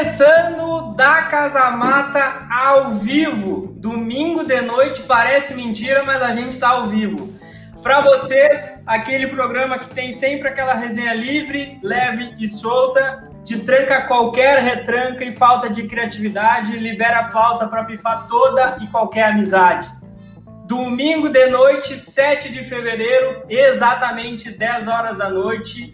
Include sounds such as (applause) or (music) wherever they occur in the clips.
Começando da Casa Mata ao vivo. Domingo de noite parece mentira, mas a gente está ao vivo. Para vocês, aquele programa que tem sempre aquela resenha livre, leve e solta, destranca qualquer retranca e falta de criatividade, libera a falta para pifar toda e qualquer amizade. Domingo de noite, 7 de fevereiro, exatamente 10 horas da noite,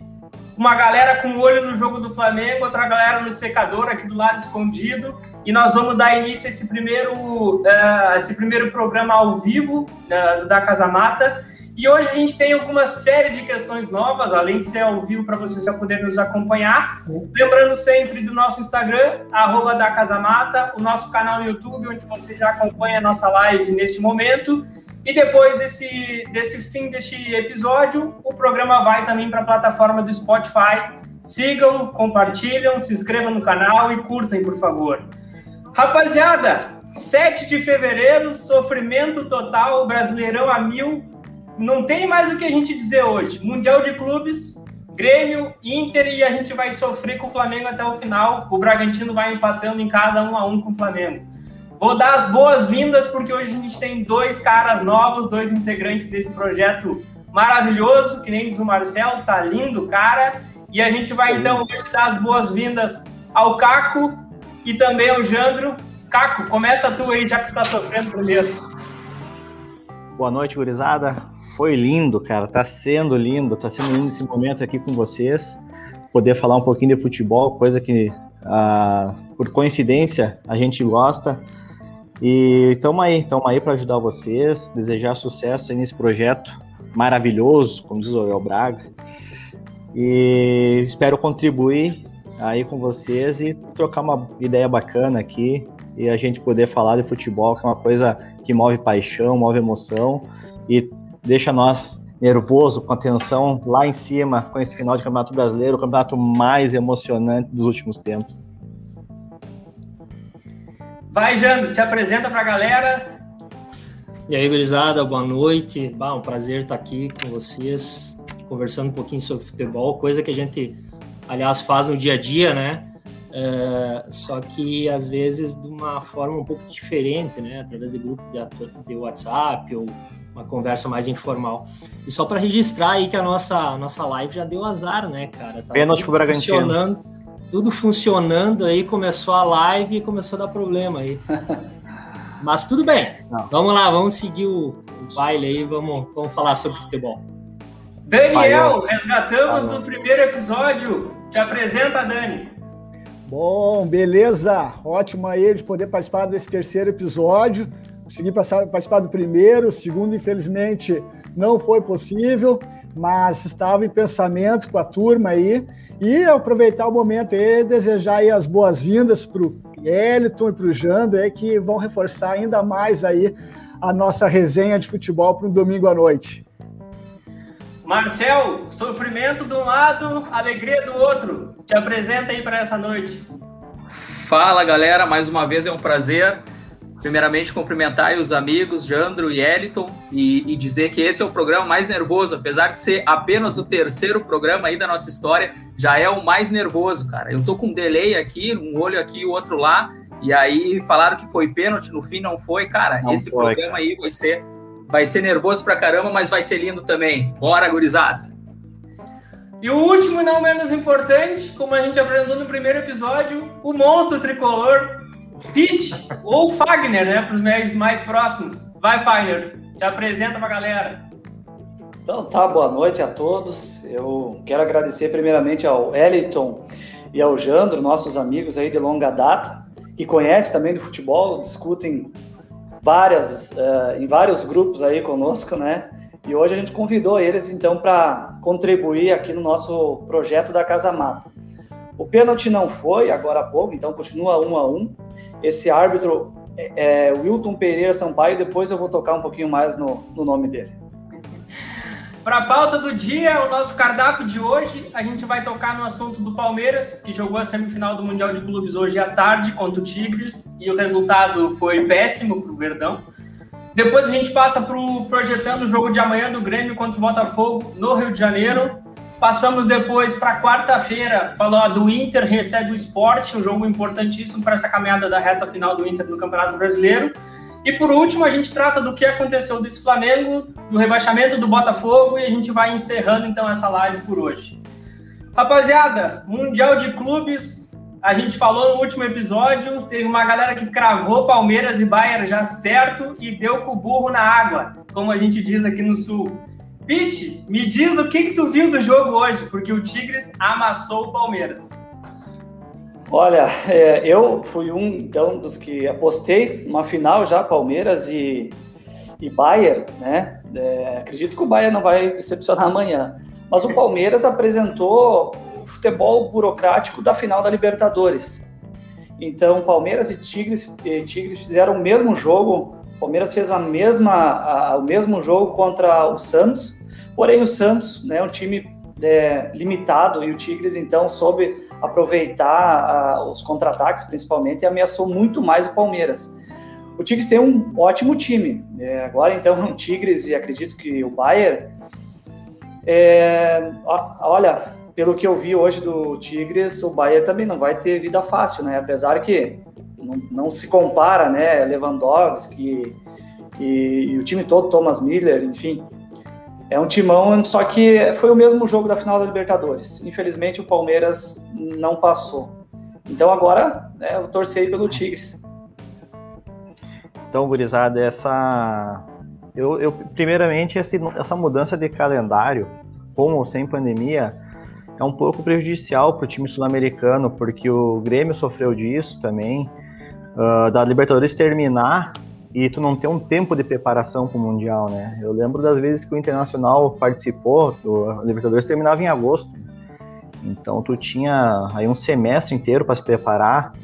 uma galera com o olho no jogo do Flamengo, outra galera no secador aqui do lado escondido. E nós vamos dar início a esse primeiro, uh, esse primeiro programa ao vivo uh, da Casa Mata. E hoje a gente tem alguma série de questões novas, além de ser ao vivo para vocês já poderem nos acompanhar. Lembrando sempre do nosso Instagram, arroba da Casa Mata, o nosso canal no YouTube, onde você já acompanha a nossa live neste momento. E depois desse, desse fim deste episódio, o programa vai também para a plataforma do Spotify. Sigam, compartilham, se inscrevam no canal e curtem, por favor. Rapaziada, 7 de fevereiro, sofrimento total, Brasileirão a mil. Não tem mais o que a gente dizer hoje. Mundial de Clubes, Grêmio, Inter e a gente vai sofrer com o Flamengo até o final. O Bragantino vai empatando em casa um a um com o Flamengo. Vou dar as boas-vindas porque hoje a gente tem dois caras novos, dois integrantes desse projeto maravilhoso, que nem diz o Marcel, tá lindo, cara. E a gente vai então hoje dar as boas-vindas ao Caco e também ao Jandro. Caco, começa tu aí, já que está sofrendo primeiro. Boa noite, gurizada. Foi lindo, cara. Tá sendo lindo, tá sendo lindo esse momento aqui com vocês. Poder falar um pouquinho de futebol, coisa que, ah, por coincidência, a gente gosta. E estamos aí, estamos aí para ajudar vocês, desejar sucesso nesse projeto maravilhoso, como diz o Oel Braga. E espero contribuir aí com vocês e trocar uma ideia bacana aqui e a gente poder falar de futebol, que é uma coisa que move paixão, move emoção e deixa nós nervoso, com a tensão lá em cima com esse final de Campeonato Brasileiro, o campeonato mais emocionante dos últimos tempos. Vai, Jando, te apresenta para a galera. E aí, gurizada, boa noite. Bah, um prazer estar aqui com vocês, conversando um pouquinho sobre futebol, coisa que a gente, aliás, faz no dia a dia, né? É, só que às vezes de uma forma um pouco diferente, né? Através de grupo de, de WhatsApp ou uma conversa mais informal. E só para registrar aí que a nossa, a nossa live já deu azar, né, cara? Tava Pênalti pro Bragantino. Funcionando tudo funcionando aí, começou a live e começou a dar problema aí. (laughs) Mas tudo bem. Não. Vamos lá, vamos seguir o, o, baile aí, vamos, vamos falar sobre futebol. Daniel, resgatamos do primeiro episódio. Te apresenta, Dani. Bom, beleza. Ótimo aí de poder participar desse terceiro episódio. Consegui passar, participar do primeiro, o segundo, infelizmente, não foi possível, mas estava em pensamento com a turma aí. E aproveitar o momento e desejar aí as boas-vindas para o Eliton e para o Jandro, aí, que vão reforçar ainda mais aí a nossa resenha de futebol para um domingo à noite. Marcel, sofrimento de um lado, alegria do outro. Te apresenta aí para essa noite. Fala galera, mais uma vez é um prazer primeiramente cumprimentar os amigos Jandro e Eliton e, e, dizer que esse é o programa mais nervoso, apesar de ser apenas o terceiro programa aí da nossa história, já é o mais nervoso, cara. Eu tô com um delay aqui, um olho aqui e o outro lá, e aí falaram que foi pênalti, no fim não foi, cara. Não esse foi, programa cara. aí vai ser vai ser nervoso pra caramba, mas vai ser lindo também. Bora, gurizada. E o último e não menos importante, como a gente apresentou no primeiro episódio, o monstro tricolor Pete ou Fagner, né? Para os meus mais próximos. Vai, Fagner, te apresenta para a galera. Então tá, boa noite a todos. Eu quero agradecer primeiramente ao Eliton e ao Jandro, nossos amigos aí de longa data, que conhecem também do futebol, discutem várias, uh, em vários grupos aí conosco, né? E hoje a gente convidou eles então para contribuir aqui no nosso projeto da Casa Mata. O pênalti não foi agora há pouco, então continua um a um. Esse árbitro é, é Wilton Pereira Sampaio, depois eu vou tocar um pouquinho mais no, no nome dele. Para a pauta do dia, o nosso cardápio de hoje, a gente vai tocar no assunto do Palmeiras, que jogou a semifinal do Mundial de Clubes hoje à tarde contra o Tigres, e o resultado foi péssimo para o Verdão. Depois a gente passa para o projetando o jogo de amanhã do Grêmio contra o Botafogo no Rio de Janeiro. Passamos depois para quarta-feira, falou do Inter recebe o esporte, um jogo importantíssimo para essa caminhada da reta final do Inter no Campeonato Brasileiro. E por último, a gente trata do que aconteceu desse Flamengo, do rebaixamento do Botafogo e a gente vai encerrando então essa live por hoje. Rapaziada, Mundial de Clubes, a gente falou no último episódio, teve uma galera que cravou Palmeiras e Bayern já certo e deu com o burro na água, como a gente diz aqui no Sul. Pete, me diz o que, que tu viu do jogo hoje, porque o Tigres amassou o Palmeiras. Olha, é, eu fui um então dos que apostei numa final já Palmeiras e, e Bayern, né? É, acredito que o Bayern não vai decepcionar amanhã, mas o Palmeiras apresentou o futebol burocrático da final da Libertadores. Então, Palmeiras e Tigres, e Tigres fizeram o mesmo jogo. O Palmeiras fez a mesma, a, o mesmo jogo contra o Santos. Porém, o Santos é né, um time é, limitado e o Tigres então soube aproveitar os contra-ataques principalmente e ameaçou muito mais o Palmeiras. O Tigres tem um ótimo time. É, agora então (laughs) o Tigres e acredito que o Bayern. É, olha, pelo que eu vi hoje do Tigres, o Bayern também não vai ter vida fácil, né? Apesar que não, não se compara, né? Lewandowski e, e, o time todo, Thomas Miller, enfim. É um timão, só que foi o mesmo jogo da final da Libertadores. Infelizmente o Palmeiras não passou. Então agora né, eu torcei pelo Tigres. Então, gurizada, essa. Eu, eu primeiramente, esse, essa mudança de calendário, com ou sem pandemia, é um pouco prejudicial para o time sul-americano, porque o Grêmio sofreu disso também, uh, da Libertadores terminar e tu não ter um tempo de preparação para o Mundial, né? Eu lembro das vezes que o Internacional participou, o Libertadores terminava em agosto, então tu tinha aí um semestre inteiro para se preparar,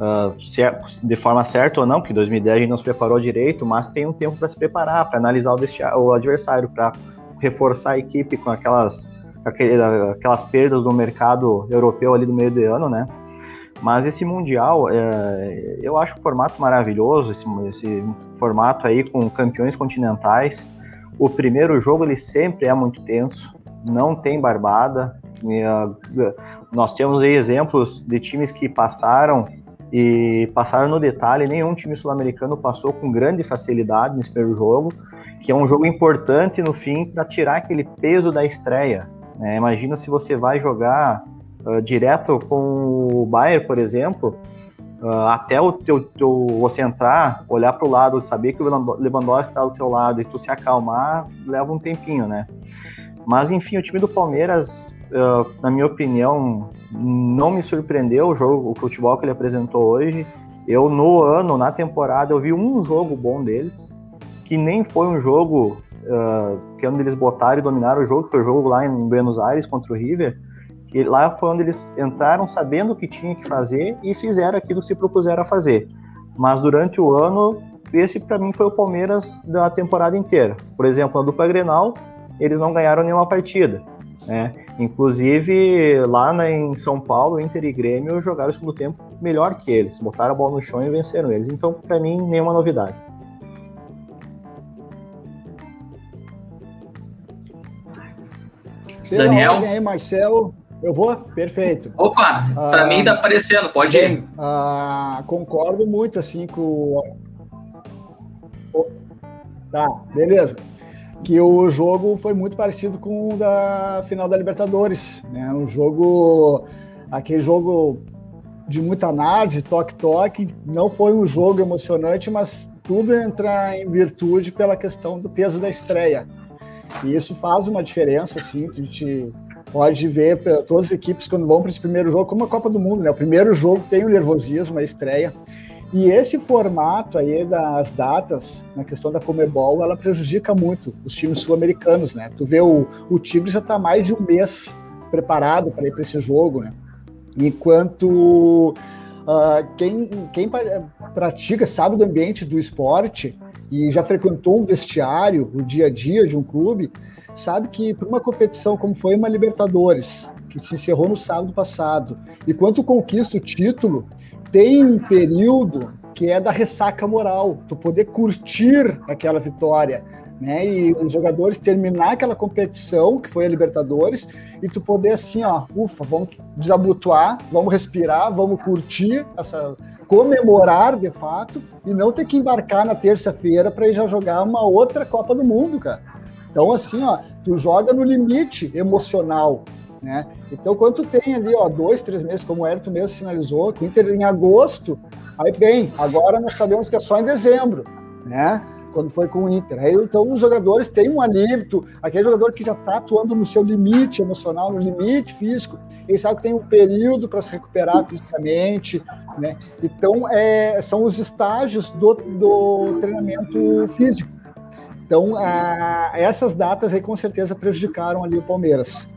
uh, se é, de forma certa ou não, porque 2010 a gente não se preparou direito, mas tem um tempo para se preparar, para analisar o, o adversário, para reforçar a equipe com aquelas aquelas perdas do mercado europeu ali do meio de ano, né? Mas esse Mundial, é, eu acho o formato maravilhoso, esse, esse, formato aí com campeões continentais. O primeiro jogo ele sempre é muito tenso, não tem barbada. Uh, nós temos aí exemplos de times que passaram e passaram no detalhe. Nenhum time sul-americano passou com grande facilidade nesse primeiro jogo, que é um jogo importante no fim para tirar aquele peso da estreia. É, imagina se você vai jogar uh, direto com o Bayern, por exemplo, uh, até o teu, teu, você entrar, olhar para o lado, saber que o Lewandowski está do teu lado e tu se acalmar, leva um tempinho, né? Mas enfim, o time do Palmeiras, uh, na minha opinião, não me surpreendeu o jogo, o futebol que ele apresentou hoje. Eu no ano, na temporada, eu vi um jogo bom deles, que nem foi um jogo uh, que é onde eles botaram e dominaram o jogo, foi o jogo lá em Buenos Aires contra o River, que lá foi onde eles entraram sabendo o que tinha que fazer e fizeram aquilo que se propuseram a fazer. Mas durante o ano, esse para mim foi o Palmeiras da temporada inteira. Por exemplo, na dupla Grenal, eles não ganharam nenhuma partida. Né? Inclusive, lá na, em São Paulo, Inter e Grêmio jogaram o segundo tempo melhor que eles. Botaram a bola no chão e venceram eles. Então, para mim, nenhuma novidade. Daniel. Aí, Marcelo. Eu vou? Perfeito. Opa, para ah, mim tá aparecendo, pode bem, ir. Ah, concordo muito assim com. Tá, beleza. Que o jogo foi muito parecido com o da final da Libertadores. Né? Um jogo. Aquele jogo de muita análise, toque-toque. Não foi um jogo emocionante, mas tudo entra em virtude pela questão do peso da estreia. E isso faz uma diferença, assim, a gente pode ver todas as equipes quando vão para esse primeiro jogo, como a Copa do Mundo, né? O primeiro jogo tem o nervosismo, a estreia. E esse formato aí das datas, na questão da Comebol, ela prejudica muito os times sul-americanos, né? Tu vê o, o Tigre já está mais de um mês preparado para ir para esse jogo, né? Enquanto uh, quem, quem pratica, sabe do ambiente do esporte, e já frequentou um vestiário, o dia a dia de um clube, sabe que para uma competição como foi uma Libertadores, que se encerrou no sábado passado, e quando conquista o título, tem um período que é da ressaca moral, tu poder curtir aquela vitória, né? E os jogadores terminar aquela competição, que foi a Libertadores, e tu poder assim, ó, ufa, vamos desabotoar, vamos respirar, vamos curtir essa comemorar de fato e não ter que embarcar na terça-feira para ir já jogar uma outra Copa do Mundo, cara. Então assim, ó, tu joga no limite emocional, né? Então quando tu tem ali, ó, dois, três meses, como o Ayrton mesmo sinalizou, com o Inter em agosto, aí bem, agora nós sabemos que é só em dezembro, né? quando foi com o Inter. Aí, então, os jogadores têm um alívio, aquele jogador que já está atuando no seu limite emocional, no limite físico, ele sabe que tem um período para se recuperar fisicamente, né? Então, é, são os estágios do, do treinamento físico. Então, a, essas datas aí com certeza prejudicaram ali o Palmeiras.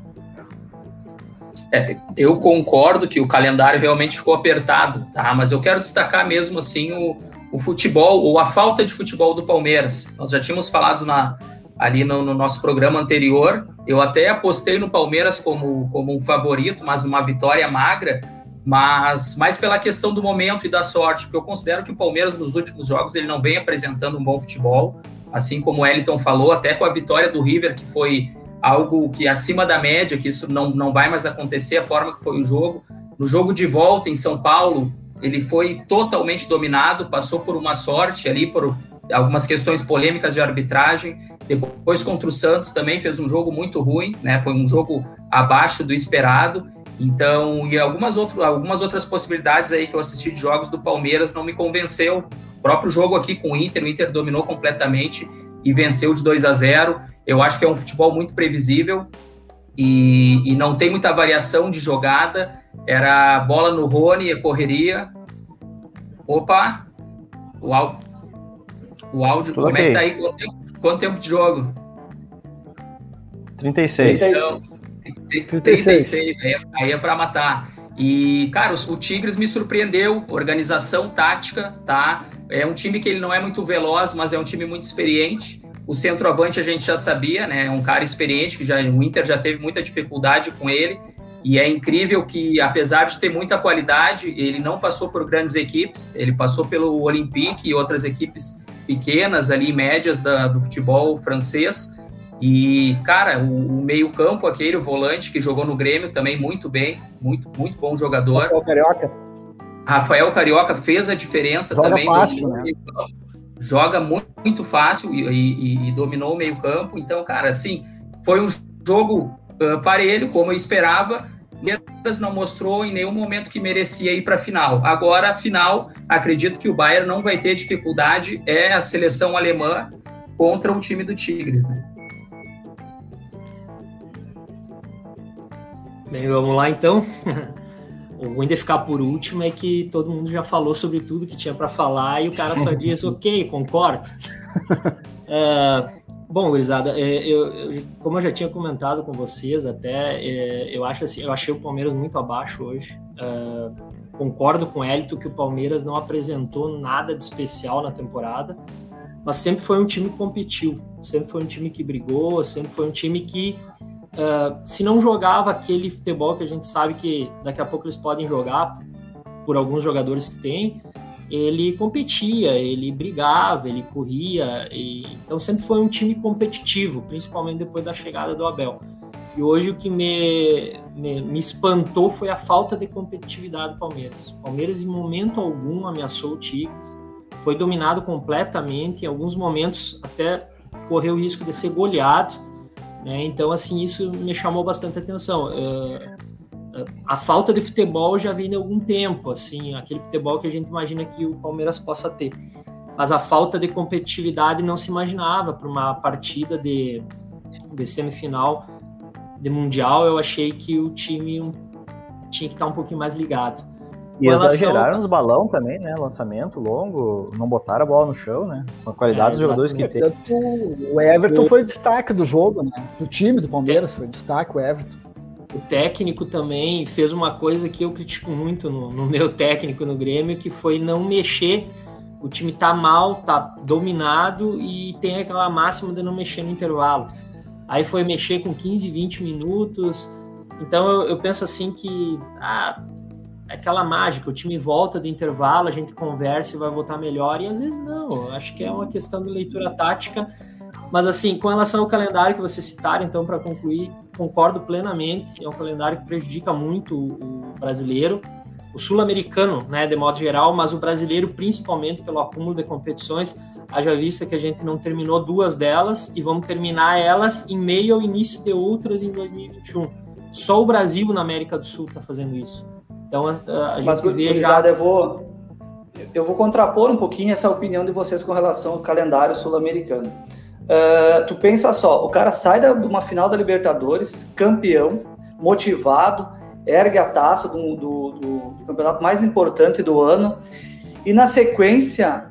É, eu concordo que o calendário realmente ficou apertado, tá? Mas eu quero destacar mesmo assim o, o futebol ou a falta de futebol do Palmeiras. Nós já tínhamos falado na, ali no, no, nosso programa anterior. Eu até apostei no Palmeiras como, como um favorito, mas numa vitória magra, mas mais pela questão do momento e da sorte, porque eu considero que o Palmeiras nos últimos jogos ele não vem apresentando um bom futebol, assim como o Eliton falou, até com a vitória do River, que foi algo que acima da média, que isso não, não vai mais acontecer, a forma que foi o jogo. No jogo de volta em São Paulo, ele foi totalmente dominado, passou por uma sorte ali, por algumas questões polêmicas de arbitragem. Depois contra o Santos também fez um jogo muito ruim, né? Foi um jogo abaixo do esperado. Então, e algumas, outro, algumas outras possibilidades aí que eu assisti de jogos do Palmeiras não me convenceu. Próprio jogo aqui com o Inter, o Inter dominou completamente e venceu de 2 a 0. Eu acho que é um futebol muito previsível e, e não tem muita variação de jogada era bola no Rony, correria. Opa! O, áudio, o áudio, Tudo como okay. é que tá aí? Quanto tempo, quanto tempo de jogo? 36. 36. Então, 36, aí, é, aí é para matar. E, cara, o Tigres me surpreendeu, organização tática, tá? É um time que ele não é muito veloz, mas é um time muito experiente. O centroavante a gente já sabia, né? É um cara experiente, que já, o Inter já teve muita dificuldade com ele. E é incrível que, apesar de ter muita qualidade, ele não passou por grandes equipes, ele passou pelo Olympique e outras equipes pequenas ali, médias da, do futebol francês. E, cara, o, o meio-campo, aquele, o volante que jogou no Grêmio também muito bem, muito, muito bom jogador. Rafael Carioca. Rafael Carioca fez a diferença Joga também. Fácil, né? Joga muito, muito fácil e, e, e dominou o meio-campo. Então, cara, assim, foi um jogo uh, parelho, como eu esperava. Palmeiras não mostrou em nenhum momento que merecia ir para a final. Agora, a final, acredito que o Bayern não vai ter dificuldade, é a seleção alemã contra o time do Tigres. Né? Bem, vamos lá então. (laughs) O ruim de ficar por último é que todo mundo já falou sobre tudo que tinha para falar e o cara só (laughs) diz, ok, concordo. uh, (laughs) Bom, gurizada, é, eu, eu, como eu já tinha comentado com vocês até, é, eu acho assim, eu achei o Palmeiras muito abaixo hoje. Uh, concordo com o Elito que o Palmeiras não apresentou nada de especial na temporada, mas sempre foi um time que competiu, sempre foi um time que brigou, sempre foi um time que, uh, se não jogava aquele futebol que a gente sabe que daqui a pouco eles podem jogar, por alguns jogadores que tem, ele competia, ele brigava, ele corria, e, então sempre foi um time competitivo, principalmente depois da chegada do Abel. E hoje o que me, me, me espantou foi a falta de competitividade do Palmeiras. O Palmeiras, em momento algum, ameaçou o Tigres, foi dominado completamente, em alguns momentos até correu o risco de ser goleado. Né? Então, assim, isso me chamou bastante atenção. Uh, a falta de futebol já vem de algum tempo, assim, aquele futebol que a gente imagina que o Palmeiras possa ter. Mas a falta de competitividade não se imaginava para uma partida de, de semifinal de Mundial. Eu achei que o time tinha que estar um pouquinho mais ligado. E relação... exageraram os balão também, né? Lançamento longo, não botaram a bola no chão, né? Com a qualidade é, dos jogadores que tem. O Everton foi destaque do jogo, né? Do time do Palmeiras foi destaque o Everton o técnico também fez uma coisa que eu critico muito no, no, meu técnico no Grêmio, que foi não mexer. O time tá mal, tá dominado e tem aquela máxima de não mexer no intervalo. Aí foi mexer com 15, 20 minutos. Então eu, eu penso assim que ah, aquela mágica, o time volta do intervalo, a gente conversa e vai voltar melhor. E às vezes não, acho que é uma questão de leitura tática Mas assim, com relação ao calendário que vocês citaram, então, para concluir, concordo plenamente. É um calendário que prejudica muito o brasileiro, o sul-americano, né, de modo geral, mas o brasileiro principalmente pelo acúmulo de competições. Haja vista que a gente não terminou duas delas e vamos terminar elas em meio ao início de outras em 2021. Só o Brasil na América do Sul está fazendo isso. Então a, a gente mas, vê já... eu vou eu vou contrapor um pouquinho essa opinião de vocês com relação ao calendário sul-americano. Uh, tu pensa só, o cara sai de uma final da Libertadores, campeão, motivado, ergue a taça do, do, do, do, campeonato mais importante do ano, e na sequência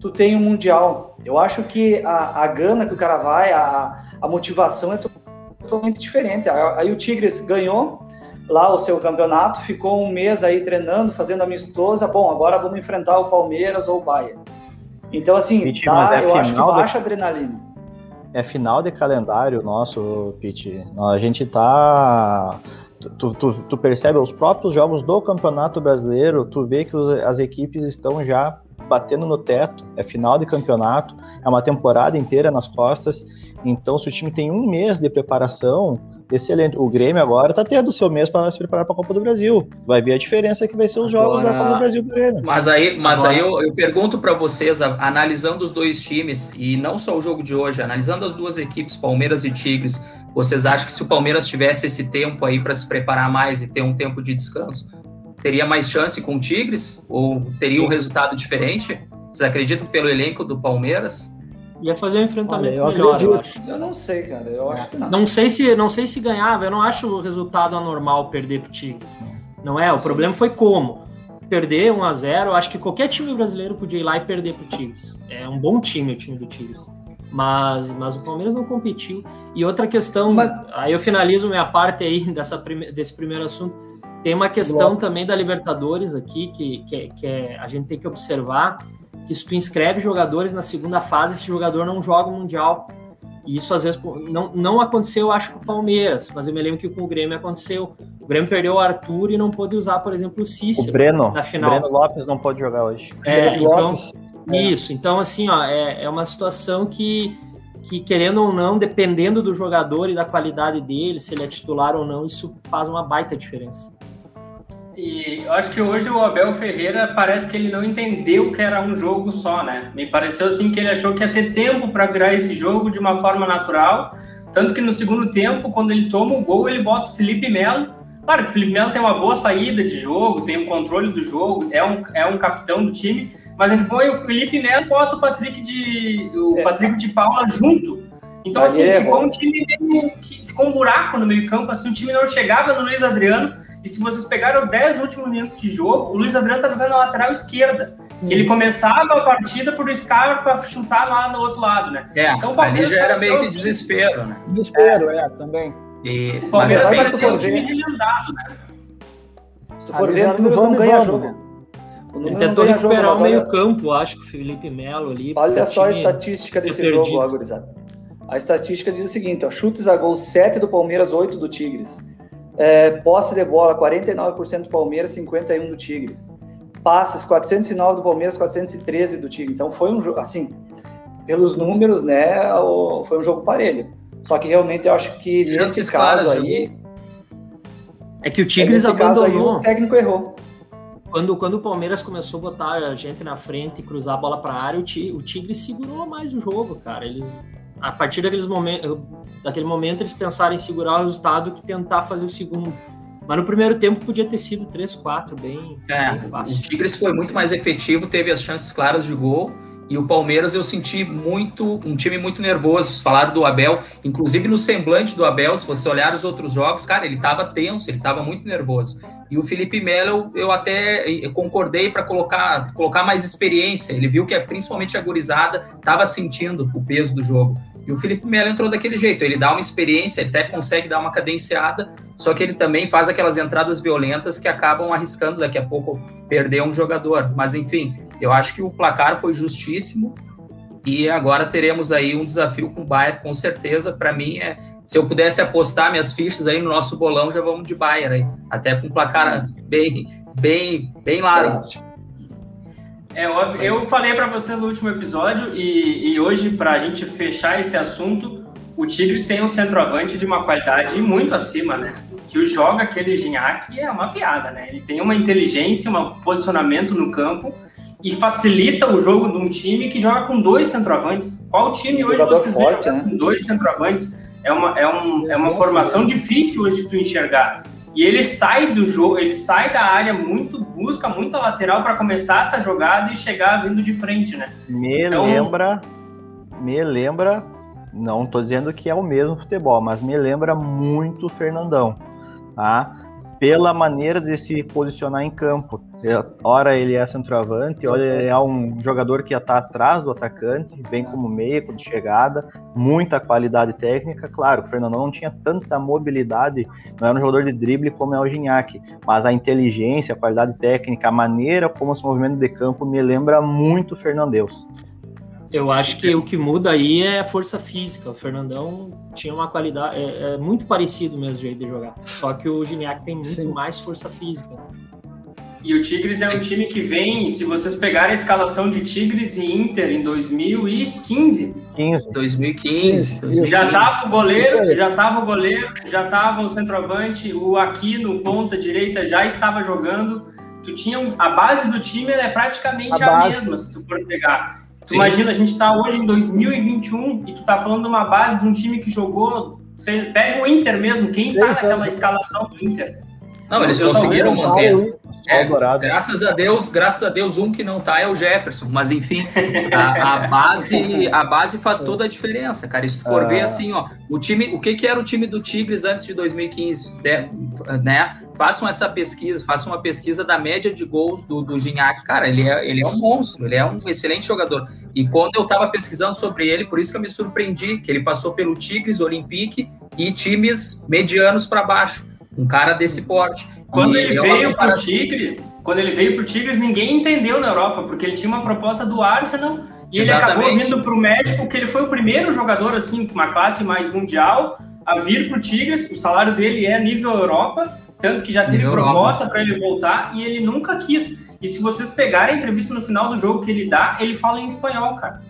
tu tem o um Mundial. Eu acho que a, a gana que o cara vai, a, a motivação é totalmente diferente. Aí o Tigres ganhou, lá o seu campeonato, ficou um mês aí treinando, fazendo amistosa. Bom, agora vamos enfrentar o Palmeiras ou o Bahia. Então, assim, Pete, tá, é eu acho que baixa de... adrenalina. É final de calendário nosso, Pete. A gente tá. Tu, tu, tu, percebe os próprios jogos do Campeonato Brasileiro, tu vê que as equipes estão já batendo no teto, é final de campeonato, é uma temporada inteira nas costas. Então, se o time tem um mês de preparação, excelente. O Grêmio agora está tendo o seu mês para se preparar para a Copa do Brasil. Vai ver a diferença que vai ser os jogos agora... da Copa do Brasil Grêmio. Mas aí, mas agora... aí eu, eu pergunto para vocês, analisando os dois times, e não só o jogo de hoje, analisando as duas equipes, Palmeiras e Tigres, vocês acham que se o Palmeiras tivesse esse tempo aí para se preparar mais e ter um tempo de descanso, teria mais chance com o Tigres? Ou teria Sim. um resultado diferente? Vocês acreditam pelo elenco do Palmeiras? Ia fazer um enfrentamento Olha, eu melhor, acredito. eu acho. Eu não sei, cara. Eu acho que não. Não sei se, não sei se ganhava. Eu não acho o resultado anormal perder pro Tigres. Não é? O Sim. problema foi como. Perder 1 a 0 eu acho que qualquer time brasileiro podia ir lá e perder pro Tigres. É um bom time o time do Tigres. Mas, mas o Palmeiras não competiu. E outra questão, mas... aí eu finalizo minha parte aí (laughs) dessa prime, desse primeiro assunto. Tem uma questão também da Libertadores aqui que, que, que é, a gente tem que observar que se tu inscreve jogadores na segunda fase, esse jogador não joga o Mundial. E isso às vezes não, não aconteceu, acho, com o Palmeiras, mas eu me lembro que com o Grêmio aconteceu. O Grêmio perdeu o Arthur e não pôde usar, por exemplo, o Cícero o Breno, na final. O Breno Lopes não pode jogar hoje. É, então, é. isso. Então, assim, ó, é, é uma situação que, que, querendo ou não, dependendo do jogador e da qualidade dele, se ele é titular ou não, isso faz uma baita diferença. E eu acho que hoje o Abel Ferreira parece que ele não entendeu que era um jogo só, né? Me pareceu assim que ele achou que ia ter tempo para virar esse jogo de uma forma natural. Tanto que no segundo tempo, quando ele toma o gol, ele bota o Felipe Melo. Claro que o Felipe Melo tem uma boa saída de jogo, tem o um controle do jogo, é um, é um capitão do time, mas ele põe o Felipe Melo e bota o Patrick de, o é. Patrick de Paula junto. Então, assim, é, ficou bom. um time meio, ficou um buraco no meio-campo, assim, o time não chegava no Luiz Adriano e se vocês pegarem os 10 últimos minutos de jogo, o Luiz Adriano tá jogando na lateral esquerda. Que ele começava a partida por Scarpa chutar lá no outro lado, né? É, então, ali já era meio que desespero, né? Desespero, é, é também. E, o Palmeiras vai ser um time remendado, né? Se tu for ver, o números não ganha jogo. Né? Ele tentou recuperar o meio-campo, acho que o Felipe Melo ali. Olha só a estatística desse jogo, agorizado. A estatística diz o seguinte: ó, chutes a gol 7 do Palmeiras, 8 do Tigres. É, posse de bola, 49% do Palmeiras, 51% do Tigres. Passes, 409 do Palmeiras, 413 do Tigres. Então foi um jogo, assim, pelos números, né, foi um jogo parelho. Só que realmente eu acho que nesse caso aí. É que o Tigres é nesse abandonou. Caso aí, o técnico errou. Quando, quando o Palmeiras começou a botar a gente na frente e cruzar a bola para a área, o Tigre segurou mais o jogo, cara. Eles a partir daqueles momentos, daquele momento eles pensaram em segurar o resultado que tentar fazer o segundo. Mas no primeiro tempo podia ter sido 3-4, bem, é, bem fácil. O Tigres foi muito mais efetivo, teve as chances claras de gol. E o Palmeiras eu senti muito, um time muito nervoso. Falaram do Abel, inclusive no semblante do Abel, se você olhar os outros jogos, cara, ele estava tenso, ele estava muito nervoso. E o Felipe Melo, eu até concordei para colocar, colocar mais experiência. Ele viu que principalmente a gurizada estava sentindo o peso do jogo. E o Felipe Melo entrou daquele jeito, ele dá uma experiência, ele até consegue dar uma cadenciada, só que ele também faz aquelas entradas violentas que acabam arriscando daqui a pouco perder um jogador. Mas enfim, eu acho que o placar foi justíssimo e agora teremos aí um desafio com o Bayern, com certeza. Para mim, é, se eu pudesse apostar minhas fichas aí no nosso bolão, já vamos de Bayern aí, até com um placar bem, bem, bem largo. É óbvio. Eu falei para vocês no último episódio e, e hoje, para a gente fechar esse assunto, o Tigres tem um centroavante de uma qualidade muito acima, né? Que o joga aquele Gignac é uma piada, né? Ele tem uma inteligência, um posicionamento no campo e facilita o jogo de um time que joga com dois centroavantes. Qual time hoje vocês forte, né? com dois centroavantes? É uma, é um, é uma formação difícil hoje de tu enxergar. E ele sai do jogo, ele sai da área muito, busca muito a lateral para começar essa jogada e chegar vindo de frente, né? Me então, lembra, me lembra, não estou dizendo que é o mesmo futebol, mas me lembra muito o Fernandão, tá? Pela maneira de se posicionar em campo. Ora ele é centroavante, ora ele é um jogador que está atrás do atacante, vem como meio de chegada, muita qualidade técnica. Claro, o Fernando não tinha tanta mobilidade, não era um jogador de drible como é o Gignac, mas a inteligência, a qualidade técnica, a maneira como se movimenta de campo me lembra muito o Fernandeus. Eu acho que o que muda aí é a força física. O Fernandão tinha uma qualidade, é, é muito parecido mesmo jeito de jogar. Só que o Gignac tem muito Sim. mais força física. E o Tigres é um time que vem, se vocês pegarem a escalação de Tigres e Inter em 2015, 15. 2015, 2015. já tava o goleiro, já tava o goleiro, já tava o centroavante, o Aquino, ponta direita, já estava jogando. Tu tinha a base do time é praticamente a, a mesma, se tu for pegar. Tu Sim. imagina, a gente está hoje em 2021 e tu tá falando de uma base de um time que jogou. Você pega o Inter mesmo, quem tá naquela escalação do Inter? Não, eles conseguiram manter. É, graças a Deus, graças a Deus, um que não tá é o Jefferson. Mas enfim, a, a (laughs) base, a base faz toda a diferença, cara. E se tu for ver ah. assim, ó, o time, o que, que era o time do Tigres antes de 2015, né? Façam essa pesquisa, façam uma pesquisa da média de gols do, do Gignac. Cara, ele é, ele é um monstro, ele é um excelente jogador. E quando eu tava pesquisando sobre ele, por isso que eu me surpreendi, que ele passou pelo Tigres, Olympique e times medianos para baixo um cara desse porte. Quando ele, ele veio é para o Tigres, quando ele veio para o Tigres, ninguém entendeu na Europa, porque ele tinha uma proposta do Arsenal e ele Exatamente. acabou vindo para o México, que ele foi o primeiro jogador assim, com uma classe mais mundial a vir para o Tigres. O salário dele é nível Europa, tanto que já teve nível proposta para ele voltar e ele nunca quis. E se vocês pegarem a entrevista no final do jogo que ele dá, ele fala em espanhol, cara.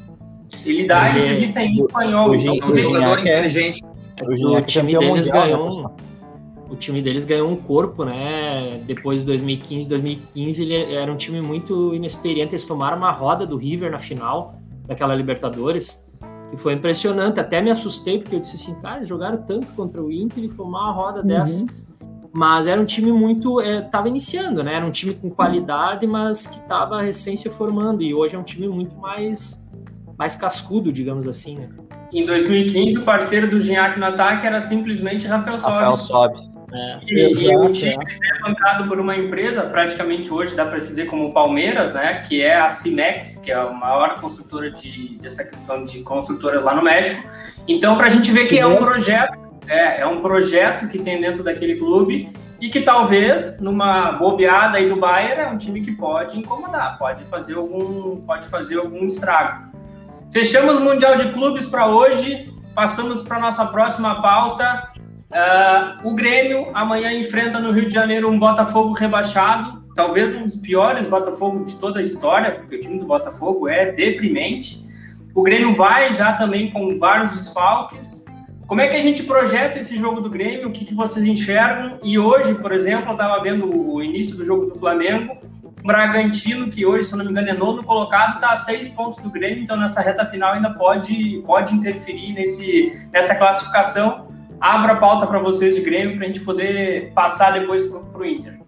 Ele dá ele, a entrevista em espanhol. O, então, o, um jogador é, inteligente. O, o time deles ganhou. O time deles ganhou um corpo, né? Depois de 2015, 2015 ele era um time muito inexperiente. Eles tomaram uma roda do River na final daquela Libertadores, que foi impressionante. Até me assustei porque eu disse assim, cara, eles jogaram tanto contra o Inter e tomar uma roda uhum. dessa. Mas era um time muito, estava é, iniciando, né? Era um time com qualidade, mas que estava recém se formando. E hoje é um time muito mais, mais cascudo, digamos assim, né? Em 2015, o parceiro do Gignac no ataque era simplesmente Rafael Sobis. Rafael Sobis. É. E, e, o Tigres é bancado por uma empresa, praticamente hoje dá para se dizer como o Palmeiras, né? Que é a Cimex, que é a maior construtora de, dessa questão de construtoras lá no México. Então, para a gente ver que é um projeto, é, é um projeto que tem dentro daquele clube e que talvez numa bobeada aí do Bayern é um time que pode incomodar, pode fazer algum, pode fazer algum estrago. Fechamos o Mundial de Clubes para hoje, passamos para nossa próxima pauta. Uh, o Grêmio amanhã enfrenta no Rio de Janeiro um Botafogo rebaixado, talvez um dos piores Botafogo de toda a história, porque o time do Botafogo é deprimente. O Grêmio vai já também com vários desfalques. Como é que a gente projeta esse jogo do Grêmio? O que, que vocês enxergam? E hoje, por exemplo, eu estava vendo o início do jogo do Flamengo. O Bragantino, que hoje, se eu não me engano, é nono colocado, está a seis pontos do Grêmio, então nessa reta final ainda pode, pode interferir nesse, nessa classificação abro a pauta para vocês de Grêmio para a gente poder passar depois para o Inter.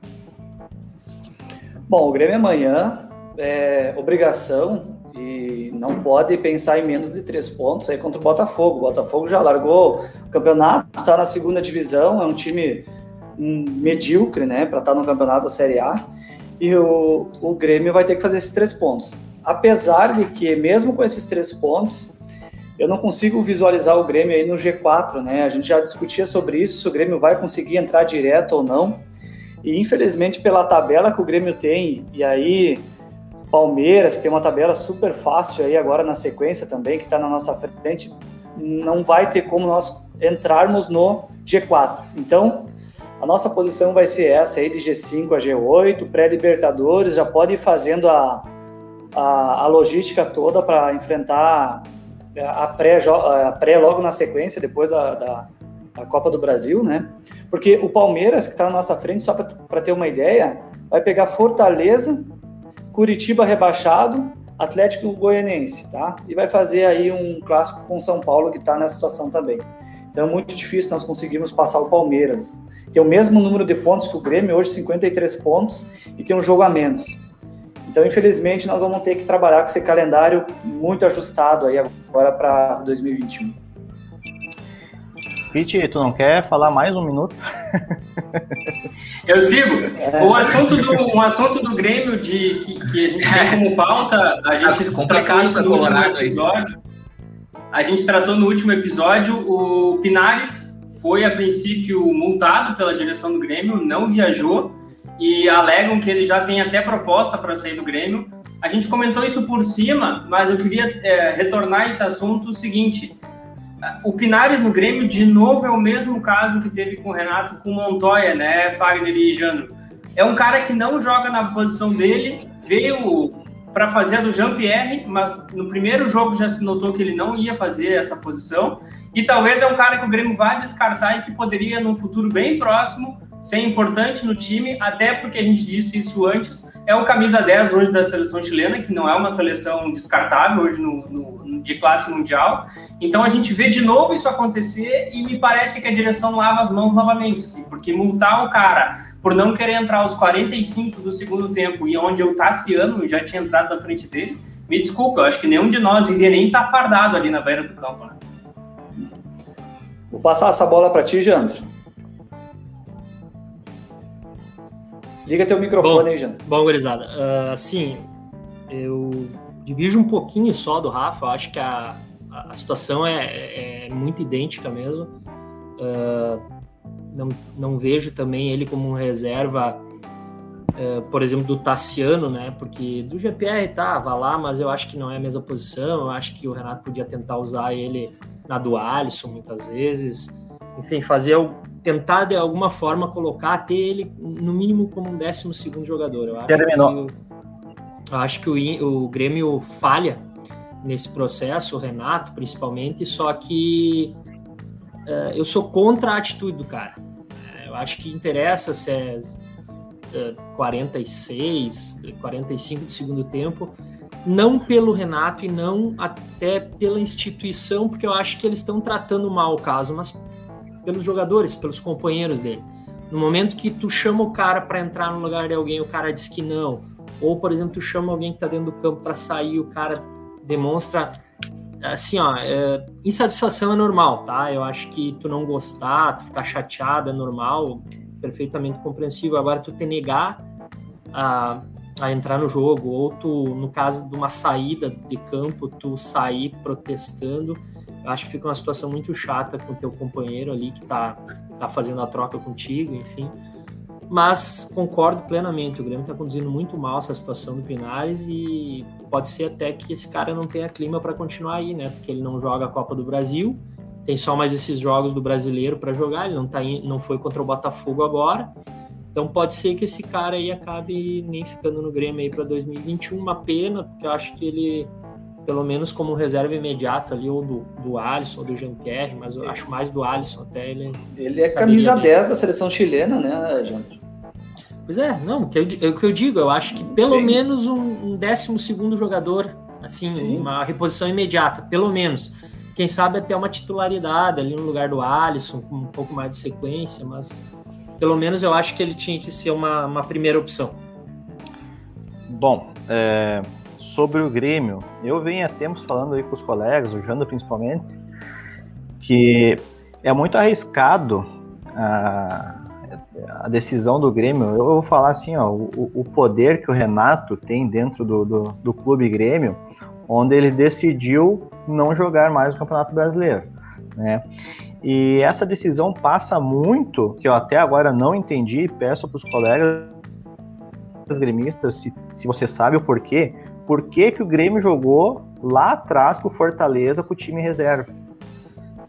Bom, o Grêmio amanhã é obrigação e não pode pensar em menos de três pontos aí contra o Botafogo. O Botafogo já largou o campeonato, está na segunda divisão, é um time medíocre, né, para estar tá no campeonato da Série A. E o, o Grêmio vai ter que fazer esses três pontos. Apesar de que, mesmo com esses três pontos, eu não consigo visualizar o Grêmio aí no G4, né? A gente já discutia sobre isso, se o Grêmio vai conseguir entrar direto ou não. E infelizmente pela tabela que o Grêmio tem, e aí Palmeiras, que tem uma tabela super fácil aí agora na sequência também, que está na nossa frente, não vai ter como nós entrarmos no G4. Então, a nossa posição vai ser essa aí de G5 a G8, pré-libertadores, já pode ir fazendo a, a, a logística toda para enfrentar a pré, a pré logo na sequência, depois da, da, da Copa do Brasil, né? Porque o Palmeiras, que está na nossa frente, só para ter uma ideia, vai pegar Fortaleza, Curitiba rebaixado, Atlético Goianense, tá? E vai fazer aí um clássico com São Paulo, que está nessa situação também. Então é muito difícil nós conseguirmos passar o Palmeiras. Tem o mesmo número de pontos que o Grêmio, hoje 53 pontos, e tem um jogo a menos. Então, infelizmente, nós vamos ter que trabalhar com esse calendário muito ajustado aí agora para 2021. Pete, tu não quer falar mais um minuto? (laughs) Eu sigo. É. O assunto do, um assunto do Grêmio de, que, que a gente tem como pauta, a (laughs) gente ah, tratou isso no último episódio. A gente tratou no último episódio, o Pinares foi a princípio multado pela direção do Grêmio, não viajou e alegam que ele já tem até proposta para sair do Grêmio. A gente comentou isso por cima, mas eu queria é, retornar esse assunto o seguinte: o Pinares no Grêmio, de novo, é o mesmo caso que teve com o Renato, com o Montoya, né, Fagner e Jandro. É um cara que não joga na posição dele, veio para fazer a do Jean-Pierre, mas no primeiro jogo já se notou que ele não ia fazer essa posição. E talvez é um cara que o Grêmio vá descartar e que poderia, num futuro bem próximo, ser importante no time, até porque a gente disse isso antes, é o camisa 10 hoje da seleção chilena, que não é uma seleção descartável hoje no, no, de classe mundial. Então a gente vê de novo isso acontecer e me parece que a direção lava as mãos novamente, assim, porque multar o cara por não querer entrar aos 45 do segundo tempo e onde o Tassiano já tinha entrado na frente dele, me desculpa, eu acho que nenhum de nós iria nem estar tá fardado ali na beira do campo. Né? Vou passar essa bola para ti, Jandro. Liga teu microfone bom, aí, Jean. Bom, gurizada. Uh, assim, eu divido um pouquinho só do Rafa. Eu acho que a, a situação é, é, muito idêntica mesmo. Uh, não, não vejo também ele como um reserva, uh, por exemplo, do Tassiano, né? Porque do GPR tá, vá lá, mas eu acho que não é a mesma posição. Eu acho que o Renato podia tentar usar ele na do Alisson muitas vezes. Enfim, fazer tentar de alguma forma colocar, ter ele no mínimo como um décimo segundo jogador. Eu acho Terminou. que, eu acho que o, o Grêmio falha nesse processo, o Renato principalmente, só que uh, eu sou contra a atitude do cara. Uh, eu acho que interessa se é uh, 46, 45 de segundo tempo, não pelo Renato e não até pela instituição, porque eu acho que eles estão tratando mal o caso, mas pelos jogadores, pelos companheiros dele. No momento que tu chama o cara para entrar no lugar de alguém, o cara diz que não. Ou, por exemplo, tu chama alguém que tá dentro do campo para sair, o cara demonstra assim, ó, é, insatisfação é normal, tá? Eu acho que tu não gostar, tu ficar chateado é normal, perfeitamente compreensível. Agora, tu te negar a, a entrar no jogo, ou tu, no caso de uma saída de campo, tu sair protestando, acho que fica uma situação muito chata com o teu companheiro ali que tá, tá fazendo a troca contigo, enfim. Mas concordo plenamente, o Grêmio está conduzindo muito mal essa situação do Pinares e pode ser até que esse cara não tenha clima para continuar aí, né? Porque ele não joga a Copa do Brasil, tem só mais esses jogos do brasileiro para jogar, ele não, tá in, não foi contra o Botafogo agora. Então pode ser que esse cara aí acabe nem ficando no Grêmio aí para 2021, uma pena, porque eu acho que ele pelo menos como reserva imediato ali, ou do, do Alisson, ou do Jean-Pierre, mas eu acho mais do Alisson até ele. Ele é camisa 10 da seleção chilena, né, Janto? Pois é, não, o que eu, o que eu digo, eu acho que pelo Sim. menos um, um décimo segundo jogador, assim, Sim. uma reposição imediata, pelo menos. Quem sabe até uma titularidade ali no lugar do Alisson, com um pouco mais de sequência, mas pelo menos eu acho que ele tinha que ser uma, uma primeira opção. Bom, é, sobre o Grêmio, eu venho há tempos falando aí com os colegas, o Jando principalmente, que é muito arriscado a, a decisão do Grêmio. Eu vou falar assim, ó, o, o poder que o Renato tem dentro do, do, do clube Grêmio, onde ele decidiu não jogar mais o Campeonato Brasileiro, né? E essa decisão passa muito, que eu até agora não entendi, peço para os colegas gremistas se, se você sabe o porquê, por que, que o Grêmio jogou lá atrás com o Fortaleza com o time reserva.